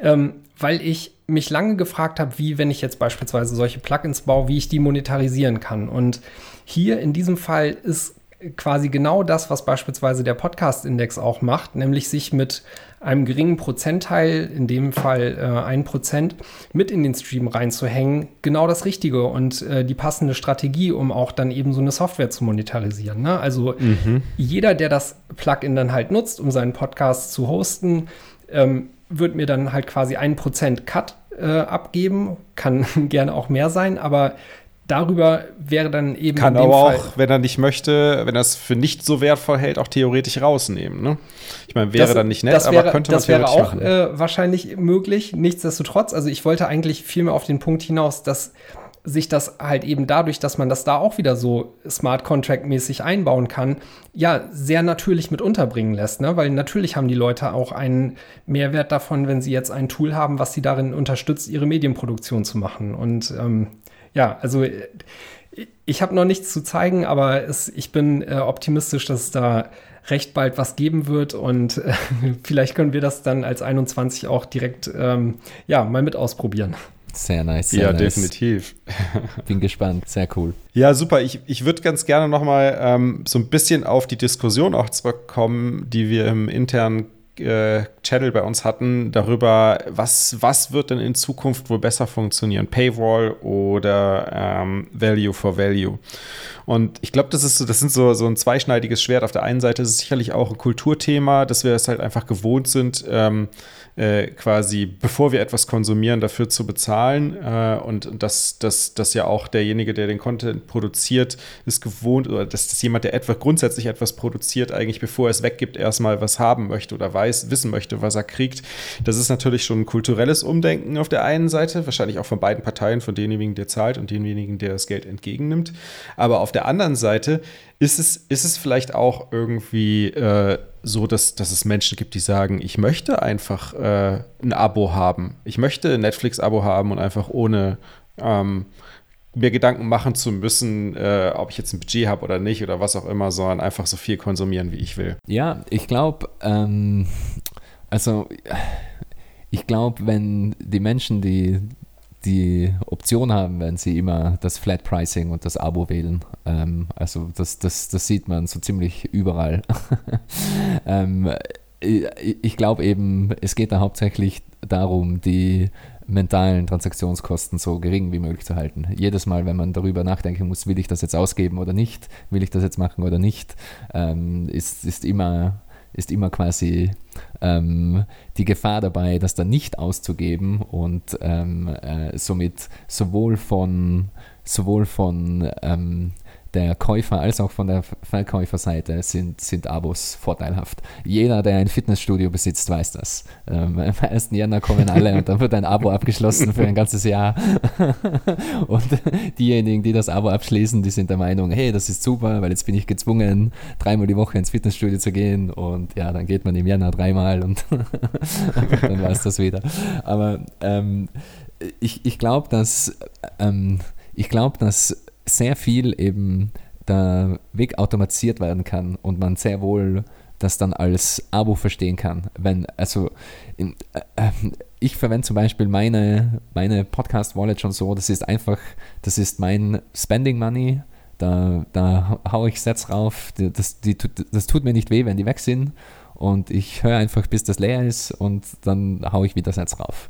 ähm, weil ich mich lange gefragt habe, wie, wenn ich jetzt beispielsweise solche Plugins baue, wie ich die monetarisieren kann. Und hier in diesem Fall ist quasi genau das, was beispielsweise der Podcast-Index auch macht, nämlich sich mit einem geringen Prozentteil, in dem Fall äh, ein Prozent, mit in den Stream reinzuhängen, genau das Richtige und äh, die passende Strategie, um auch dann eben so eine Software zu monetarisieren. Ne? Also mhm. jeder, der das Plugin dann halt nutzt, um seinen Podcast zu hosten, ähm, wird mir dann halt quasi ein Prozent Cut äh, abgeben, kann gerne auch mehr sein, aber darüber wäre dann eben. Kann aber Fall auch, wenn er nicht möchte, wenn er es für nicht so wertvoll hält, auch theoretisch rausnehmen. Ne? Ich meine, wäre das, dann nicht nett, wäre, aber könnte man Das wäre auch äh, wahrscheinlich möglich. Nichtsdestotrotz, also ich wollte eigentlich vielmehr auf den Punkt hinaus, dass sich das halt eben dadurch, dass man das da auch wieder so Smart Contract mäßig einbauen kann, ja, sehr natürlich mit unterbringen lässt, ne? Weil natürlich haben die Leute auch einen Mehrwert davon, wenn sie jetzt ein Tool haben, was sie darin unterstützt, ihre Medienproduktion zu machen. Und ähm, ja, also äh, ich habe noch nichts zu zeigen, aber es, ich bin äh, optimistisch, dass es da recht bald was geben wird und äh, vielleicht können wir das dann als 21 auch direkt ähm, ja, mal mit ausprobieren. Sehr nice. Sehr ja, nice. definitiv. Bin gespannt. Sehr cool. Ja, super. Ich, ich würde ganz gerne noch mal ähm, so ein bisschen auf die Diskussion auch zurückkommen, die wir im internen äh, Channel bei uns hatten, darüber, was, was wird denn in Zukunft wohl besser funktionieren, Paywall oder ähm, Value for Value. Und ich glaube, das ist so, das sind so, so ein zweischneidiges Schwert. Auf der einen Seite ist es sicherlich auch ein Kulturthema, dass wir es halt einfach gewohnt sind, ähm, äh, quasi, bevor wir etwas konsumieren, dafür zu bezahlen. Äh, und dass, dass, dass ja auch derjenige, der den Content produziert, ist gewohnt, oder dass, dass jemand, der etwas grundsätzlich etwas produziert, eigentlich bevor er es weggibt, erstmal was haben möchte oder weiß, wissen möchte, was er kriegt. Das ist natürlich schon ein kulturelles Umdenken auf der einen Seite, wahrscheinlich auch von beiden Parteien, von demjenigen, der zahlt und demjenigen, der das Geld entgegennimmt. Aber auf der anderen Seite ist es, ist es vielleicht auch irgendwie äh, so, dass, dass es Menschen gibt, die sagen, ich möchte einfach äh, ein Abo haben. Ich möchte ein Netflix-Abo haben und einfach ohne ähm, mir Gedanken machen zu müssen, äh, ob ich jetzt ein Budget habe oder nicht oder was auch immer, sondern einfach so viel konsumieren, wie ich will. Ja, ich glaube, ähm, also ich glaube, wenn die Menschen, die die Option haben, wenn sie immer das Flat Pricing und das Abo wählen. Ähm, also das, das, das sieht man so ziemlich überall. ähm, ich glaube eben, es geht da hauptsächlich darum, die mentalen Transaktionskosten so gering wie möglich zu halten. Jedes Mal, wenn man darüber nachdenken muss, will ich das jetzt ausgeben oder nicht, will ich das jetzt machen oder nicht, ähm, ist, ist immer ist immer quasi ähm, die Gefahr dabei, das dann nicht auszugeben und ähm, äh, somit sowohl von, sowohl von ähm, der Käufer als auch von der Verkäuferseite sind, sind Abos vorteilhaft. Jeder, der ein Fitnessstudio besitzt, weiß das. Ähm, am 1. Jänner kommen alle und dann wird ein Abo abgeschlossen für ein ganzes Jahr. und diejenigen, die das Abo abschließen, die sind der Meinung, hey, das ist super, weil jetzt bin ich gezwungen, dreimal die Woche ins Fitnessstudio zu gehen und ja, dann geht man im Jänner dreimal und dann war es das wieder. Aber ähm, ich, ich glaube, dass ähm, ich glaube, dass sehr viel eben der Weg automatisiert werden kann und man sehr wohl das dann als Abo verstehen kann. Wenn, also in, äh, äh, ich verwende zum Beispiel meine, meine Podcast-Wallet schon so, das ist einfach, das ist mein Spending Money, da, da haue ich Sets rauf, das, die, das tut mir nicht weh, wenn die weg sind und ich höre einfach, bis das leer ist und dann haue ich wieder Sets rauf.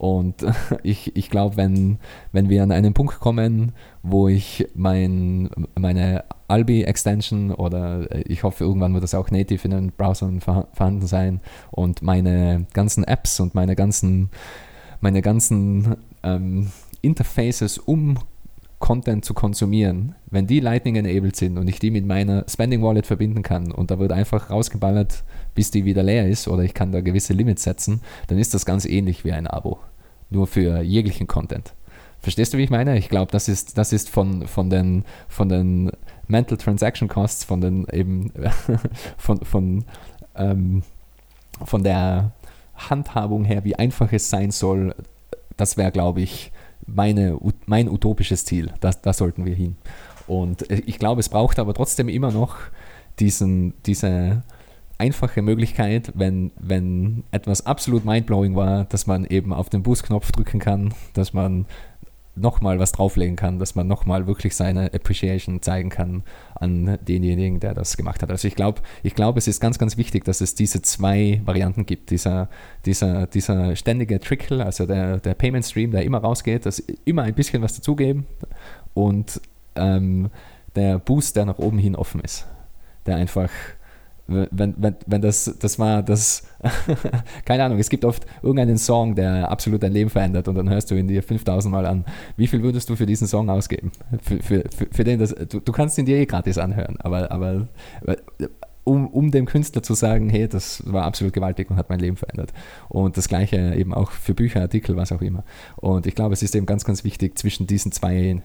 Und ich, ich glaube, wenn, wenn wir an einen Punkt kommen, wo ich mein, meine Albi-Extension oder äh, ich hoffe, irgendwann wird das auch native in den Browsern vorhanden sein und meine ganzen Apps und meine ganzen, meine ganzen ähm, Interfaces, um Content zu konsumieren, wenn die Lightning enabled sind und ich die mit meiner Spending Wallet verbinden kann und da wird einfach rausgeballert, bis die wieder leer ist oder ich kann da gewisse Limits setzen, dann ist das ganz ähnlich wie ein Abo nur für jeglichen Content. Verstehst du, wie ich meine? Ich glaube, das ist, das ist von, von, den, von den Mental Transaction Costs, von den eben von, von, ähm, von der Handhabung her, wie einfach es sein soll, das wäre, glaube ich, meine, mein utopisches Ziel. Da das sollten wir hin. Und ich glaube, es braucht aber trotzdem immer noch diesen, diese einfache Möglichkeit, wenn, wenn etwas absolut mindblowing war, dass man eben auf den Boost-Knopf drücken kann, dass man nochmal was drauflegen kann, dass man nochmal wirklich seine Appreciation zeigen kann an denjenigen, der das gemacht hat. Also ich glaube, ich glaube, es ist ganz, ganz wichtig, dass es diese zwei Varianten gibt. Dieser, dieser, dieser ständige Trickle, also der, der Payment Stream, der immer rausgeht, dass immer ein bisschen was dazugeben und ähm, der Boost, der nach oben hin offen ist, der einfach wenn, wenn, wenn das, das war das, keine Ahnung, es gibt oft irgendeinen Song, der absolut dein Leben verändert und dann hörst du ihn dir 5000 Mal an. Wie viel würdest du für diesen Song ausgeben? Für, für, für, für den das, du, du kannst ihn dir eh gratis anhören, aber, aber um, um dem Künstler zu sagen, hey, das war absolut gewaltig und hat mein Leben verändert. Und das gleiche eben auch für Bücher, Artikel, was auch immer. Und ich glaube, es ist eben ganz, ganz wichtig, zwischen diesen zwei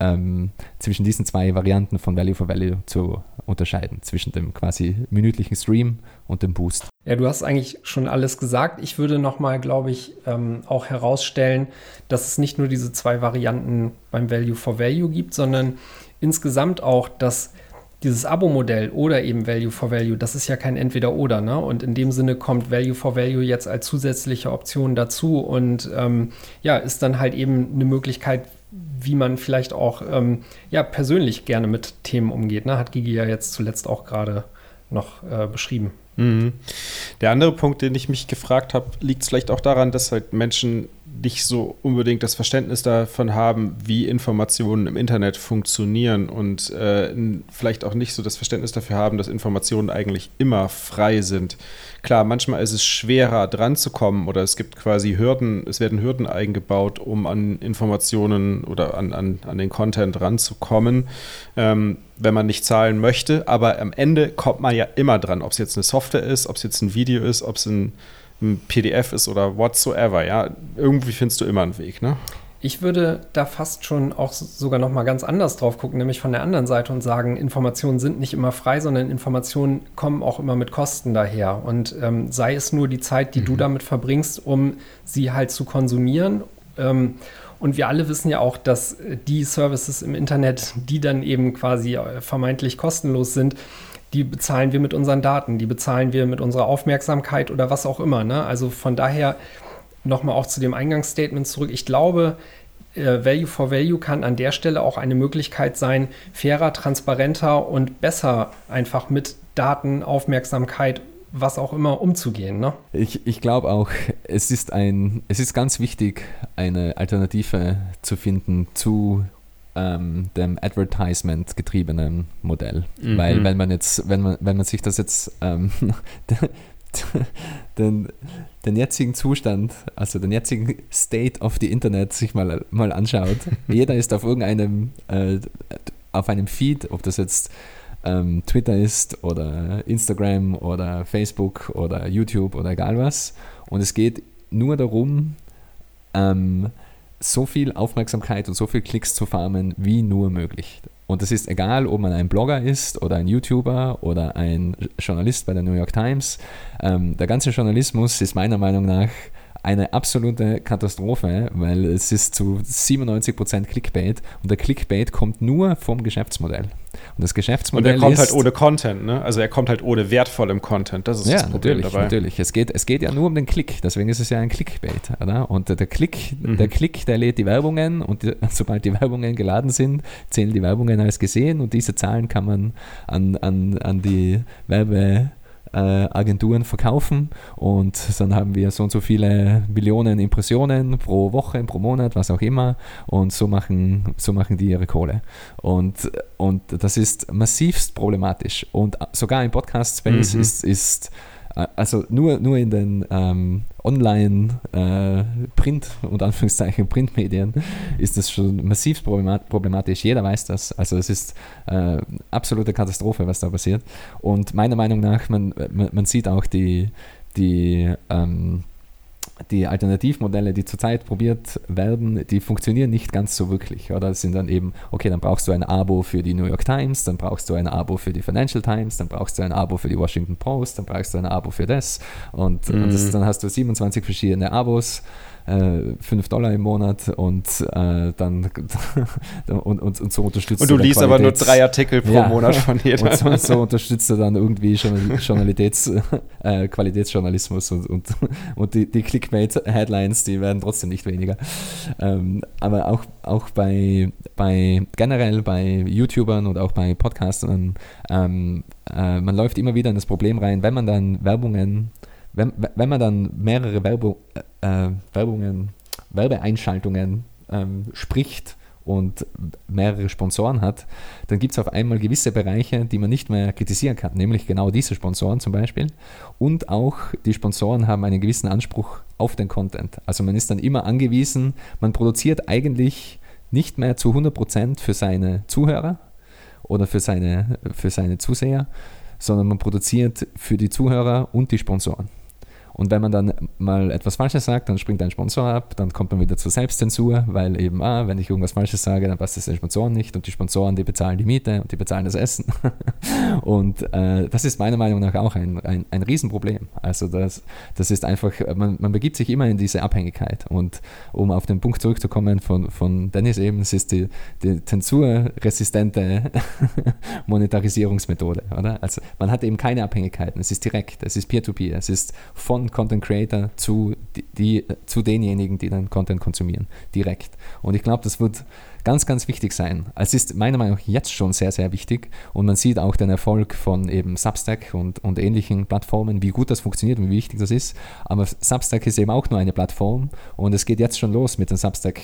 ähm, zwischen diesen zwei Varianten von Value for Value zu unterscheiden, zwischen dem quasi minütlichen Stream und dem Boost. Ja, du hast eigentlich schon alles gesagt. Ich würde nochmal, glaube ich, ähm, auch herausstellen, dass es nicht nur diese zwei Varianten beim Value for Value gibt, sondern insgesamt auch, dass dieses Abo-Modell oder eben Value for Value, das ist ja kein Entweder-Oder, ne? Und in dem Sinne kommt Value for Value jetzt als zusätzliche Option dazu und ähm, ja, ist dann halt eben eine Möglichkeit, wie man vielleicht auch ähm, ja, persönlich gerne mit Themen umgeht. Ne? Hat Gigi ja jetzt zuletzt auch gerade noch äh, beschrieben. Mhm. Der andere Punkt, den ich mich gefragt habe, liegt vielleicht auch daran, dass halt Menschen nicht so unbedingt das Verständnis davon haben, wie Informationen im Internet funktionieren und äh, vielleicht auch nicht so das Verständnis dafür haben, dass Informationen eigentlich immer frei sind. Klar, manchmal ist es schwerer dran zu kommen oder es gibt quasi Hürden, es werden Hürden eingebaut, um an Informationen oder an, an, an den Content ranzukommen, ähm, wenn man nicht zahlen möchte. Aber am Ende kommt man ja immer dran, ob es jetzt eine Software ist, ob es jetzt ein Video ist, ob es ein ein PDF ist oder whatsoever, ja, irgendwie findest du immer einen Weg, ne? Ich würde da fast schon auch sogar noch mal ganz anders drauf gucken, nämlich von der anderen Seite und sagen, Informationen sind nicht immer frei, sondern Informationen kommen auch immer mit Kosten daher. Und ähm, sei es nur die Zeit, die mhm. du damit verbringst, um sie halt zu konsumieren. Ähm, und wir alle wissen ja auch, dass die Services im Internet, die dann eben quasi äh, vermeintlich kostenlos sind, die bezahlen wir mit unseren Daten, die bezahlen wir mit unserer Aufmerksamkeit oder was auch immer. Ne? Also von daher nochmal auch zu dem Eingangsstatement zurück. Ich glaube, äh, Value for Value kann an der Stelle auch eine Möglichkeit sein, fairer, transparenter und besser einfach mit Daten, Aufmerksamkeit, was auch immer umzugehen. Ne? Ich, ich glaube auch, es ist, ein, es ist ganz wichtig, eine Alternative zu finden zu ähm, dem Advertisement getriebenen Modell. Mhm. Weil wenn man jetzt, wenn man, wenn man sich das jetzt ähm, den, den jetzigen Zustand, also den jetzigen State of the Internet sich mal, mal anschaut, jeder ist auf irgendeinem, äh, auf einem Feed, ob das jetzt ähm, Twitter ist oder Instagram oder Facebook oder YouTube oder egal was. Und es geht nur darum, ähm, so viel Aufmerksamkeit und so viel Klicks zu farmen, wie nur möglich. Und das ist egal, ob man ein Blogger ist oder ein YouTuber oder ein Journalist bei der New York Times. Ähm, der ganze Journalismus ist meiner Meinung nach eine absolute Katastrophe, weil es ist zu 97% Clickbait und der Clickbait kommt nur vom Geschäftsmodell. Und das Geschäftsmodell Und er kommt halt ohne Content, ne? Also er kommt halt ohne wertvollem Content. Das ist ja, das Problem natürlich, dabei. natürlich. Es geht, es geht ja nur um den Klick, deswegen ist es ja ein Clickbait, oder? Und der Klick, mhm. der Klick, der lädt die Werbungen und die, sobald die Werbungen geladen sind, zählen die Werbungen als gesehen und diese Zahlen kann man an, an, an die Werbe äh, Agenturen verkaufen und dann haben wir so und so viele Millionen Impressionen pro Woche, pro Monat, was auch immer und so machen, so machen die ihre Kohle. Und, und das ist massivst problematisch und sogar im Podcast-Space mhm. ist, ist also nur, nur in den ähm, Online-Print äh, und Anführungszeichen Printmedien ist das schon massiv problematisch. Jeder weiß das. Also es ist äh, absolute Katastrophe, was da passiert. Und meiner Meinung nach, man, man, man sieht auch die, die ähm, die Alternativmodelle, die zurzeit probiert werden, die funktionieren nicht ganz so wirklich. Oder das sind dann eben, okay, dann brauchst du ein Abo für die New York Times, dann brauchst du ein Abo für die Financial Times, dann brauchst du ein Abo für die Washington Post, dann brauchst du ein Abo für das. Und, mhm. und das, dann hast du 27 verschiedene Abos äh, 5 Dollar im Monat und äh, dann und, und, und so unterstützt Und du, liest aber nur drei Artikel pro ja. Monat von jeder. Und so, so unterstützt du dann irgendwie Journalitäts, äh, Qualitätsjournalismus und, und, und die, die Clickbait-Headlines, die werden trotzdem nicht weniger. Ähm, aber auch, auch bei, bei generell bei YouTubern und auch bei Podcastern, ähm, äh, man läuft immer wieder in das Problem rein, wenn man dann Werbungen wenn, wenn man dann mehrere Werbung, äh, äh, Werbungen, Werbeeinschaltungen ähm, spricht und mehrere Sponsoren hat, dann gibt es auf einmal gewisse Bereiche, die man nicht mehr kritisieren kann, nämlich genau diese Sponsoren zum Beispiel. Und auch die Sponsoren haben einen gewissen Anspruch auf den Content. Also man ist dann immer angewiesen, man produziert eigentlich nicht mehr zu 100% für seine Zuhörer oder für seine, für seine Zuseher, sondern man produziert für die Zuhörer und die Sponsoren. Und wenn man dann mal etwas Falsches sagt, dann springt ein Sponsor ab, dann kommt man wieder zur Selbstzensur, weil eben, ah, wenn ich irgendwas Falsches sage, dann passt es den Sponsoren nicht und die Sponsoren, die bezahlen die Miete und die bezahlen das Essen. und äh, das ist meiner Meinung nach auch ein, ein, ein Riesenproblem. Also das, das ist einfach, man, man begibt sich immer in diese Abhängigkeit. Und um auf den Punkt zurückzukommen von, von Dennis eben, es ist die, die zensurresistente Monetarisierungsmethode, oder? Also man hat eben keine Abhängigkeiten, es ist direkt, es ist peer-to-peer, -peer, es ist von von Content Creator zu, die, die, zu denjenigen, die dann Content konsumieren, direkt. Und ich glaube, das wird ganz, ganz wichtig sein. Es ist meiner Meinung nach jetzt schon sehr, sehr wichtig und man sieht auch den Erfolg von eben Substack und, und ähnlichen Plattformen, wie gut das funktioniert und wie wichtig das ist. Aber Substack ist eben auch nur eine Plattform und es geht jetzt schon los mit den Substack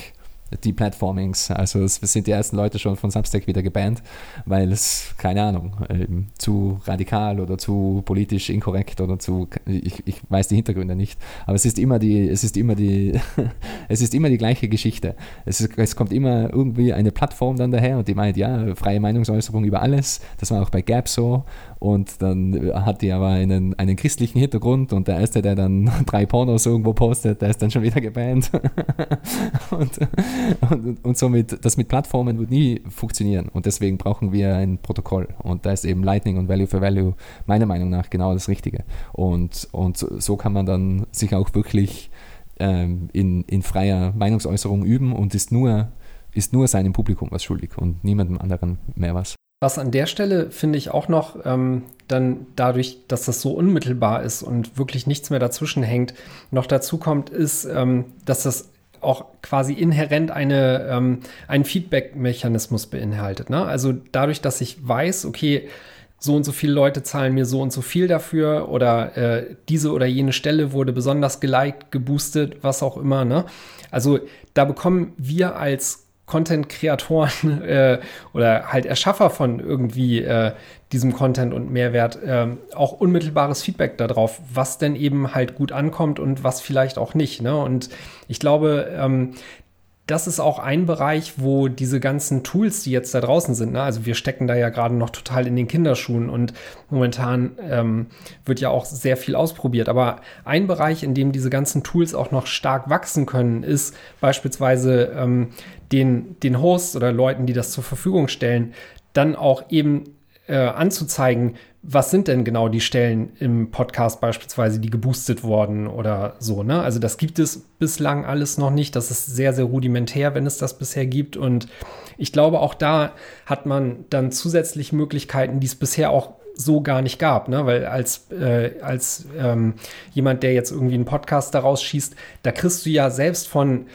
Deplatformings. Also es sind die ersten Leute schon von Substack wieder gebannt, weil es, keine Ahnung, ähm, zu radikal oder zu politisch inkorrekt oder zu, ich, ich weiß die Hintergründe nicht, aber es ist immer die, es ist immer die, es ist immer die gleiche Geschichte. Es, ist, es kommt immer irgendwie eine Plattform dann daher und die meint, ja, freie Meinungsäußerung über alles. Das war auch bei Gap so und dann hat die aber einen, einen christlichen Hintergrund und der Erste, der dann drei Pornos irgendwo postet, der ist dann schon wieder gebannt. und, und, und somit, das mit Plattformen wird nie funktionieren. Und deswegen brauchen wir ein Protokoll. Und da ist eben Lightning und Value for Value meiner Meinung nach genau das Richtige. Und, und so kann man dann sich auch wirklich ähm, in, in freier Meinungsäußerung üben und ist nur, ist nur seinem Publikum was schuldig und niemandem anderen mehr was. Was an der Stelle finde ich auch noch ähm, dann dadurch, dass das so unmittelbar ist und wirklich nichts mehr dazwischen hängt, noch dazu kommt, ist, ähm, dass das auch quasi inhärent eine, ähm, einen Feedback-Mechanismus beinhaltet. Ne? Also dadurch, dass ich weiß, okay, so und so viele Leute zahlen mir so und so viel dafür oder äh, diese oder jene Stelle wurde besonders geliked, geboostet, was auch immer. Ne? Also da bekommen wir als Content-Kreatoren äh, oder halt Erschaffer von irgendwie äh, diesem Content und Mehrwert äh, auch unmittelbares Feedback darauf, was denn eben halt gut ankommt und was vielleicht auch nicht. Ne? Und ich glaube, ähm, das ist auch ein Bereich, wo diese ganzen Tools, die jetzt da draußen sind, ne, also wir stecken da ja gerade noch total in den Kinderschuhen und momentan ähm, wird ja auch sehr viel ausprobiert. Aber ein Bereich, in dem diese ganzen Tools auch noch stark wachsen können, ist beispielsweise ähm, den, den Hosts oder Leuten, die das zur Verfügung stellen, dann auch eben äh, anzuzeigen, was sind denn genau die Stellen im Podcast beispielsweise, die geboostet wurden oder so. Ne? Also das gibt es bislang alles noch nicht. Das ist sehr, sehr rudimentär, wenn es das bisher gibt. Und ich glaube, auch da hat man dann zusätzlich Möglichkeiten, die es bisher auch so gar nicht gab, ne? weil als, äh, als ähm, jemand, der jetzt irgendwie einen Podcast daraus schießt, da kriegst du ja selbst von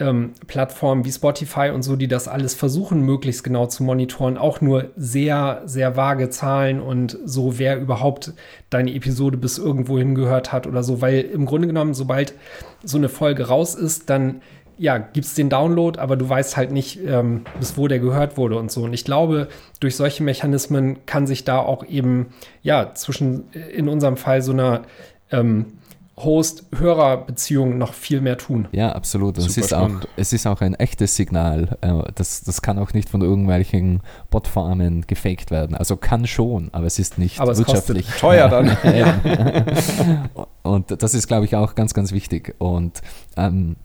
ähm, Plattformen wie Spotify und so, die das alles versuchen, möglichst genau zu monitoren, auch nur sehr, sehr vage Zahlen und so, wer überhaupt deine Episode bis irgendwo hingehört hat oder so, weil im Grunde genommen, sobald so eine Folge raus ist, dann ja, gibt es den Download, aber du weißt halt nicht, ähm, bis wo der gehört wurde und so. Und ich glaube, durch solche Mechanismen kann sich da auch eben, ja, zwischen äh, in unserem Fall so einer ähm, Host-Hörer-Beziehung noch viel mehr tun. Ja, absolut. es ist, auch, es ist auch ein echtes Signal. Äh, das, das kann auch nicht von irgendwelchen Botfarmen gefaked werden. Also kann schon, aber es ist nicht aber es wirtschaftlich. teuer dann. Und das ist, glaube ich, auch ganz, ganz wichtig. Und ähm,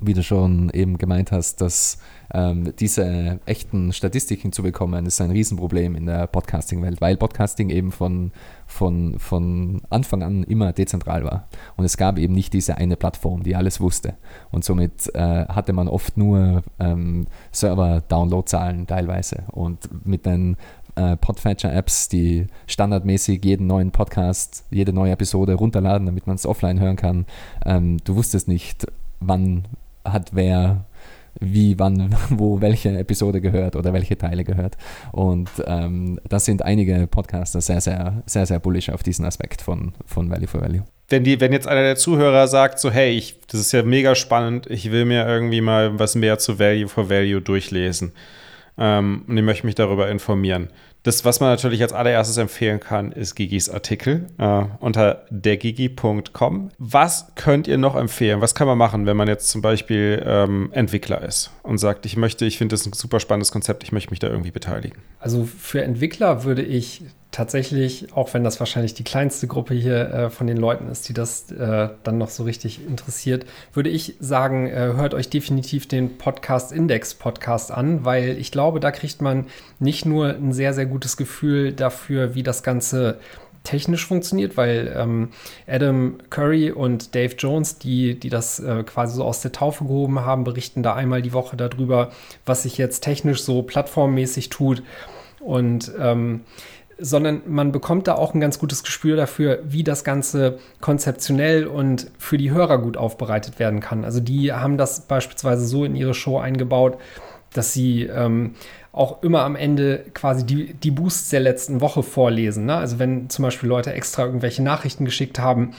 wie du schon eben gemeint hast, dass ähm, diese echten Statistiken zu bekommen, ist ein Riesenproblem in der Podcasting-Welt, weil Podcasting eben von, von, von Anfang an immer dezentral war. Und es gab eben nicht diese eine Plattform, die alles wusste. Und somit äh, hatte man oft nur ähm, Server-Download-Zahlen teilweise. Und mit den äh, Podfetcher-Apps, die standardmäßig jeden neuen Podcast, jede neue Episode runterladen, damit man es offline hören kann. Ähm, du wusstest nicht, wann hat wer wie, wann, wo welche Episode gehört oder welche Teile gehört. Und ähm, das sind einige Podcaster sehr, sehr, sehr, sehr bullish auf diesen Aspekt von, von Value for Value. Wenn, die, wenn jetzt einer der Zuhörer sagt, so, hey, ich, das ist ja mega spannend, ich will mir irgendwie mal was mehr zu Value for Value durchlesen ähm, und ich möchte mich darüber informieren, das, was man natürlich als allererstes empfehlen kann, ist Gigis Artikel äh, unter dergigi.com. Was könnt ihr noch empfehlen? Was kann man machen, wenn man jetzt zum Beispiel ähm, Entwickler ist und sagt, ich möchte, ich finde das ein super spannendes Konzept, ich möchte mich da irgendwie beteiligen? Also für Entwickler würde ich tatsächlich, auch wenn das wahrscheinlich die kleinste Gruppe hier äh, von den Leuten ist, die das äh, dann noch so richtig interessiert, würde ich sagen, äh, hört euch definitiv den Podcast Index Podcast an, weil ich glaube, da kriegt man nicht nur ein sehr, sehr gutes Gefühl dafür, wie das Ganze technisch funktioniert, weil ähm, Adam Curry und Dave Jones, die, die das äh, quasi so aus der Taufe gehoben haben, berichten da einmal die Woche darüber, was sich jetzt technisch so plattformmäßig tut. Und ähm, sondern man bekommt da auch ein ganz gutes Gespür dafür, wie das Ganze konzeptionell und für die Hörer gut aufbereitet werden kann. Also die haben das beispielsweise so in ihre Show eingebaut, dass sie ähm, auch immer am Ende quasi die, die Boosts der letzten Woche vorlesen. Ne? Also wenn zum Beispiel Leute extra irgendwelche Nachrichten geschickt haben,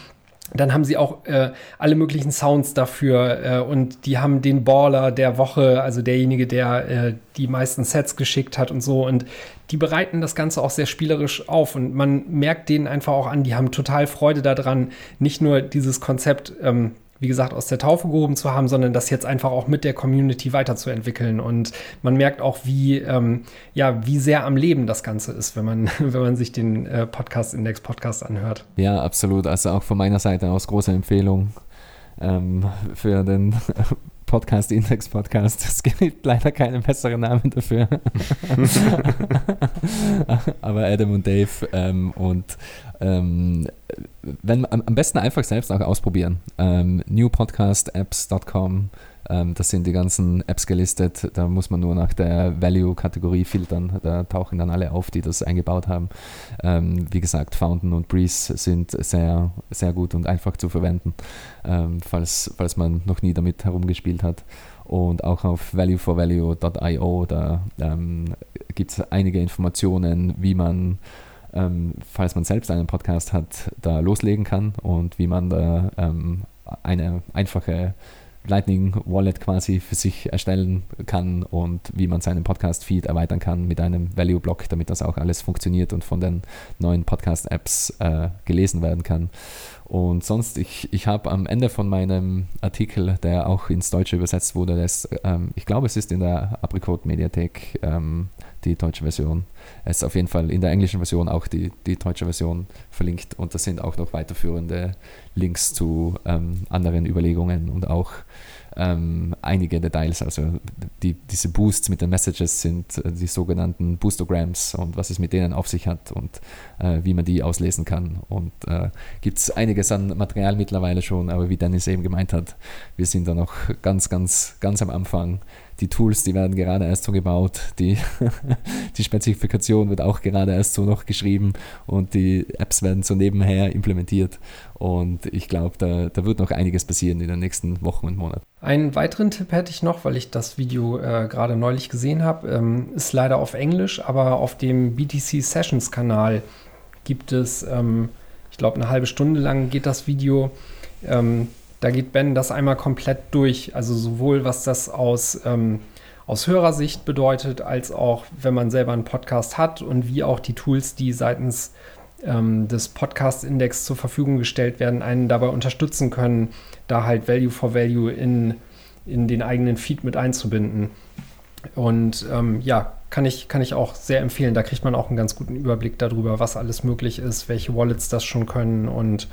dann haben sie auch äh, alle möglichen Sounds dafür äh, und die haben den Baller der Woche, also derjenige, der äh, die meisten Sets geschickt hat und so. Und die bereiten das Ganze auch sehr spielerisch auf und man merkt denen einfach auch an, die haben total Freude daran, nicht nur dieses Konzept ähm, wie gesagt, aus der Taufe gehoben zu haben, sondern das jetzt einfach auch mit der Community weiterzuentwickeln. Und man merkt auch, wie, ähm, ja, wie sehr am Leben das Ganze ist, wenn man, wenn man sich den äh, Podcast Index Podcast anhört. Ja, absolut. Also auch von meiner Seite aus große Empfehlung ähm, für den Podcast, Index Podcast. Es gibt leider keinen besseren Namen dafür. Aber Adam und Dave ähm, und ähm, wenn, am besten einfach selbst auch ausprobieren. Ähm, newpodcastapps.com ähm, das sind die ganzen Apps gelistet. Da muss man nur nach der Value-Kategorie filtern. Da tauchen dann alle auf, die das eingebaut haben. Ähm, wie gesagt, Fountain und Breeze sind sehr, sehr gut und einfach zu verwenden, ähm, falls, falls man noch nie damit herumgespielt hat. Und auch auf valueforvalue.io, da ähm, gibt es einige Informationen, wie man ähm, falls man selbst einen Podcast hat, da loslegen kann und wie man da ähm, eine einfache Lightning Wallet quasi für sich erstellen kann und wie man seinen Podcast-Feed erweitern kann mit einem Value-Block, damit das auch alles funktioniert und von den neuen Podcast-Apps äh, gelesen werden kann. Und sonst, ich, ich habe am Ende von meinem Artikel, der auch ins Deutsche übersetzt wurde, das, ähm, ich glaube, es ist in der Apricot-Mediathek ähm, die deutsche Version. Es ist auf jeden Fall in der englischen Version auch die, die deutsche Version verlinkt und da sind auch noch weiterführende Links zu ähm, anderen Überlegungen und auch ähm, einige Details. Also die, diese Boosts mit den Messages sind äh, die sogenannten Boostograms und was es mit denen auf sich hat und äh, wie man die auslesen kann. Und äh, gibt es einiges an Material mittlerweile schon, aber wie Dennis eben gemeint hat, wir sind da noch ganz, ganz, ganz am Anfang die Tools, die werden gerade erst so gebaut, die, die Spezifikation wird auch gerade erst so noch geschrieben und die Apps werden so nebenher implementiert. Und ich glaube, da, da wird noch einiges passieren in den nächsten Wochen und Monaten. Einen weiteren Tipp hätte ich noch, weil ich das Video äh, gerade neulich gesehen habe. Ähm, ist leider auf Englisch, aber auf dem BTC Sessions Kanal gibt es, ähm, ich glaube, eine halbe Stunde lang geht das Video. Ähm, da geht Ben das einmal komplett durch. Also sowohl was das aus, ähm, aus Hörersicht bedeutet, als auch wenn man selber einen Podcast hat und wie auch die Tools, die seitens ähm, des Podcast-Index zur Verfügung gestellt werden, einen dabei unterstützen können, da halt Value for Value in, in den eigenen Feed mit einzubinden. Und ähm, ja, kann ich, kann ich auch sehr empfehlen. Da kriegt man auch einen ganz guten Überblick darüber, was alles möglich ist, welche Wallets das schon können und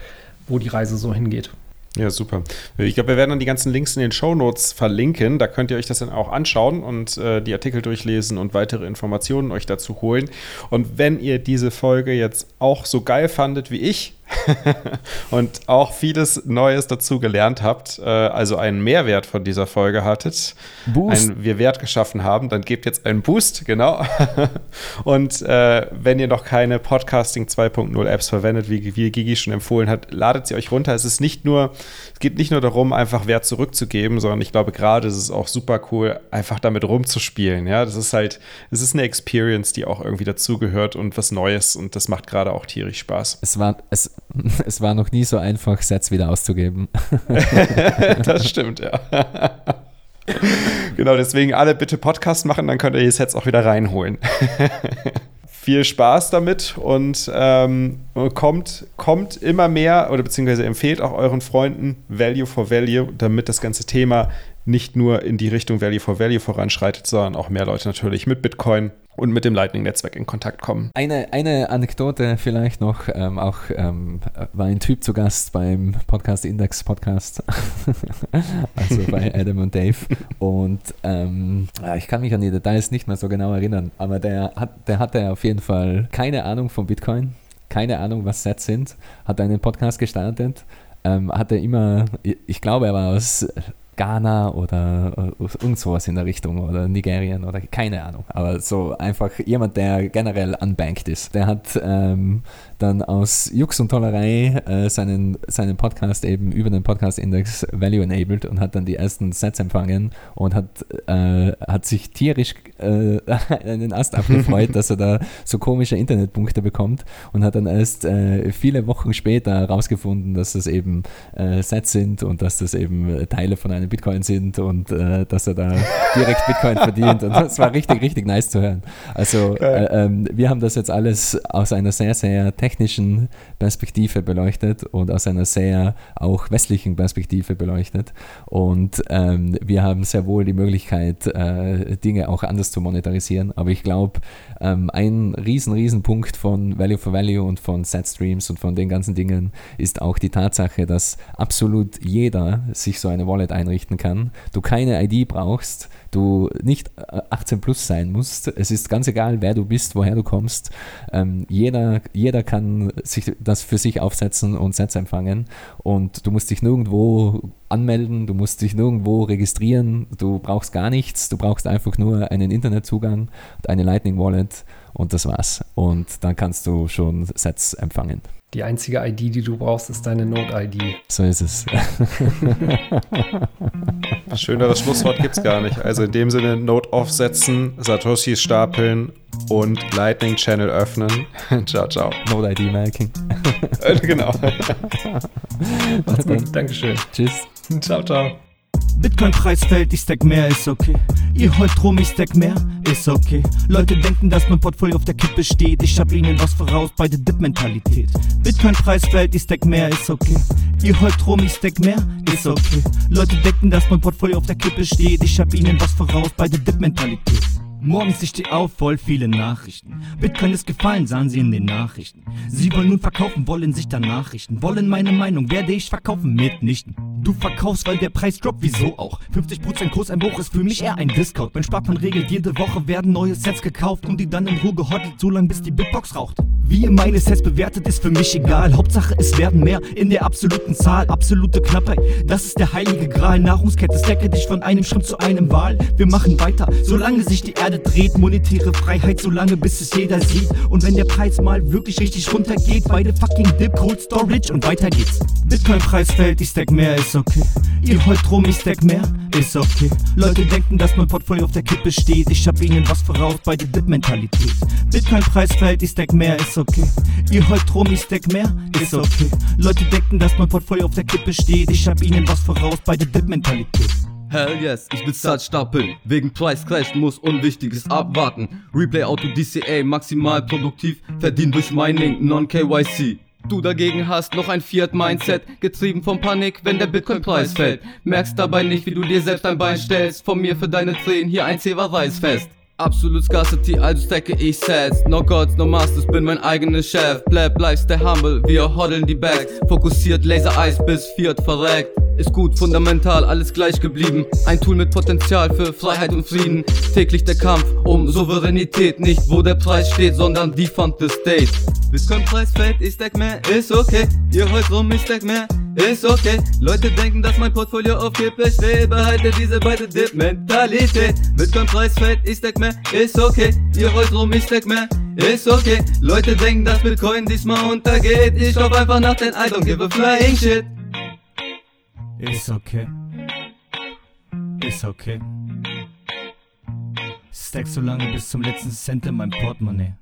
wo die Reise so hingeht. Ja, super. Ich glaube, wir werden dann die ganzen Links in den Show Notes verlinken. Da könnt ihr euch das dann auch anschauen und äh, die Artikel durchlesen und weitere Informationen euch dazu holen. Und wenn ihr diese Folge jetzt auch so geil fandet wie ich, und auch vieles Neues dazu gelernt habt, äh, also einen Mehrwert von dieser Folge hattet, Boost. Einen, wir Wert geschaffen haben, dann gebt jetzt einen Boost, genau. und äh, wenn ihr noch keine Podcasting 2.0 Apps verwendet, wie, wie Gigi schon empfohlen hat, ladet sie euch runter. Es ist nicht nur, es geht nicht nur darum, einfach Wert zurückzugeben, sondern ich glaube, gerade ist es auch super cool, einfach damit rumzuspielen. Ja, das ist halt, es ist eine Experience, die auch irgendwie dazugehört und was Neues und das macht gerade auch tierisch Spaß. Es war, es, es war noch nie so einfach, Sets wieder auszugeben. das stimmt, ja. genau, deswegen alle bitte Podcast machen, dann könnt ihr die Sets auch wieder reinholen. Viel Spaß damit und ähm, kommt, kommt immer mehr oder beziehungsweise empfehlt auch euren Freunden Value for Value, damit das ganze Thema nicht nur in die Richtung Value for Value voranschreitet, sondern auch mehr Leute natürlich mit Bitcoin und mit dem Lightning-Netzwerk in Kontakt kommen. Eine, eine Anekdote vielleicht noch, ähm, auch ähm, war ein Typ zu Gast beim Podcast Index Podcast, also bei Adam und Dave und ähm, ich kann mich an die Details nicht mehr so genau erinnern, aber der, hat, der hatte auf jeden Fall keine Ahnung von Bitcoin, keine Ahnung, was Sets sind, hat einen Podcast gestartet, ähm, hatte immer, ich glaube, er war aus Ghana oder äh, irgend sowas in der Richtung oder Nigerien oder keine Ahnung. Aber so einfach jemand, der generell unbanked ist. Der hat ähm, dann aus Jux und Tollerei äh, seinen, seinen Podcast eben über den Podcast-Index Value Enabled und hat dann die ersten Sets empfangen und hat, äh, hat sich tierisch äh, einen Ast abgefreut, dass er da so komische Internetpunkte bekommt und hat dann erst äh, viele Wochen später herausgefunden, dass das eben äh, Sets sind und dass das eben Teile von einem Bitcoin sind und äh, dass er da direkt Bitcoin verdient und das war richtig, richtig nice zu hören. Also ähm, wir haben das jetzt alles aus einer sehr, sehr technischen technischen Perspektive beleuchtet und aus einer sehr auch westlichen Perspektive beleuchtet. Und ähm, wir haben sehr wohl die Möglichkeit, äh, Dinge auch anders zu monetarisieren. Aber ich glaube, ähm, ein riesen, riesen Punkt von Value for Value und von Set Streams und von den ganzen Dingen ist auch die Tatsache, dass absolut jeder sich so eine Wallet einrichten kann. Du keine ID brauchst, du nicht 18 äh, plus sein musst. Es ist ganz egal, wer du bist, woher du kommst. Ähm, jeder, jeder kann sich das für sich aufsetzen und Sets empfangen und du musst dich nirgendwo anmelden, du musst dich nirgendwo registrieren, du brauchst gar nichts, du brauchst einfach nur einen Internetzugang und eine Lightning Wallet und das war's. Und dann kannst du schon Sets empfangen. Die einzige ID, die du brauchst, ist deine Node-ID. So ist es. Schöneres Schlusswort gibt es gar nicht. Also in dem Sinne Node aufsetzen, Satoshis stapeln und Lightning Channel öffnen. ciao, ciao. Node-ID Merking. genau. Macht's gut. Dankeschön. Tschüss. Ciao, ciao. Bitcoin-Preis fällt, ich stack mehr, ist okay. Ihr heult rum, ich stack mehr, ist okay. Leute denken, dass mein Portfolio auf der Kippe steht. Ich hab ihnen was voraus bei der Dip-Mentalität. Bitcoin-Preis fällt, ich stack mehr, ist okay. Ihr heult rum, ich stack mehr, ist okay. Leute denken, dass mein Portfolio auf der Kippe steht. Ich hab ihnen was voraus bei der Dip-Mentalität. Morgens ich steh auf, voll viele Nachrichten. Bitcoin ist gefallen, sahen sie in den Nachrichten. Sie wollen nun verkaufen, wollen sich dann Nachrichten. Wollen meine Meinung, werde ich verkaufen? Mitnichten. Du verkaufst, weil der Preis droppt, wieso auch? 50% Kurseinbruch ist für mich eher ein Discount. Mein Sparplan regelt, jede Woche werden neue Sets gekauft und die dann in Ruhe gehottelt, so lang bis die Bitbox raucht. Wie ihr meine Sets bewertet, ist für mich egal. Hauptsache, es werden mehr in der absoluten Zahl. Absolute Knappheit, das ist der heilige Gral. Nahrungskette, stecke dich von einem Schritt zu einem Wahl. Wir machen weiter, solange sich die Erde dreht. Monetäre Freiheit, solange bis es jeder sieht. Und wenn der Preis mal wirklich richtig runtergeht, beide fucking Dip, Cold Storage und weiter geht's. Bitcoin-Preis fällt, ich stack mehr, ist okay. Ihr heult rum, ich stack mehr, ist okay. Leute denken, dass mein Portfolio auf der Kippe steht. Ich hab ihnen was voraus bei der Dip-Mentalität. Bitcoin-Preis fällt, ich stack mehr, ist okay. Ihr heult rum, ich stack mehr, ist okay. Leute denken, dass mein Portfolio auf der Kippe steht. Ich hab ihnen was voraus bei der Dip-Mentalität. Hell yes, ich will Zeit stapeln. Wegen Price Crash muss Unwichtiges abwarten. Replay Auto DCA maximal produktiv. Verdient durch Mining, Non-KYC. Du dagegen hast noch ein Fiat-Mindset, getrieben von Panik, wenn der Bitcoin-Preis fällt. Merkst dabei nicht, wie du dir selbst ein Bein stellst. Von mir für deine Tränen hier ein Zewa-Reisfest. Absolut Scarcity, also stacke ich Sets. No Gods, no Masters, bin mein eigener Chef. Bleib, bleib, stay humble, wir hodeln die Bags. Fokussiert, Laser Eis bis Fiat verreckt. Ist gut, fundamental, alles gleich geblieben. Ein Tool mit Potenzial für Freiheit und Frieden. Täglich der Kampf um Souveränität. Nicht wo der Preis steht, sondern die Fund the State. Bitcoin-Preis fällt, ich stack mehr, ist okay. Ihr heult rum, ich stack mehr, ist okay. Leute denken, dass mein Portfolio auf Kippe steht. Behalte diese beide Dip-Mentalität. Bitcoin-Preis fällt, ich stack mehr, ist okay. Ihr heult rum, ich stack mehr, ist okay. Leute denken, dass Bitcoin diesmal untergeht. Ich glaub einfach nach den I don't give a flying shit. Ist okay. Ist okay. Stack so lange bis zum letzten Cent in meinem Portemonnaie.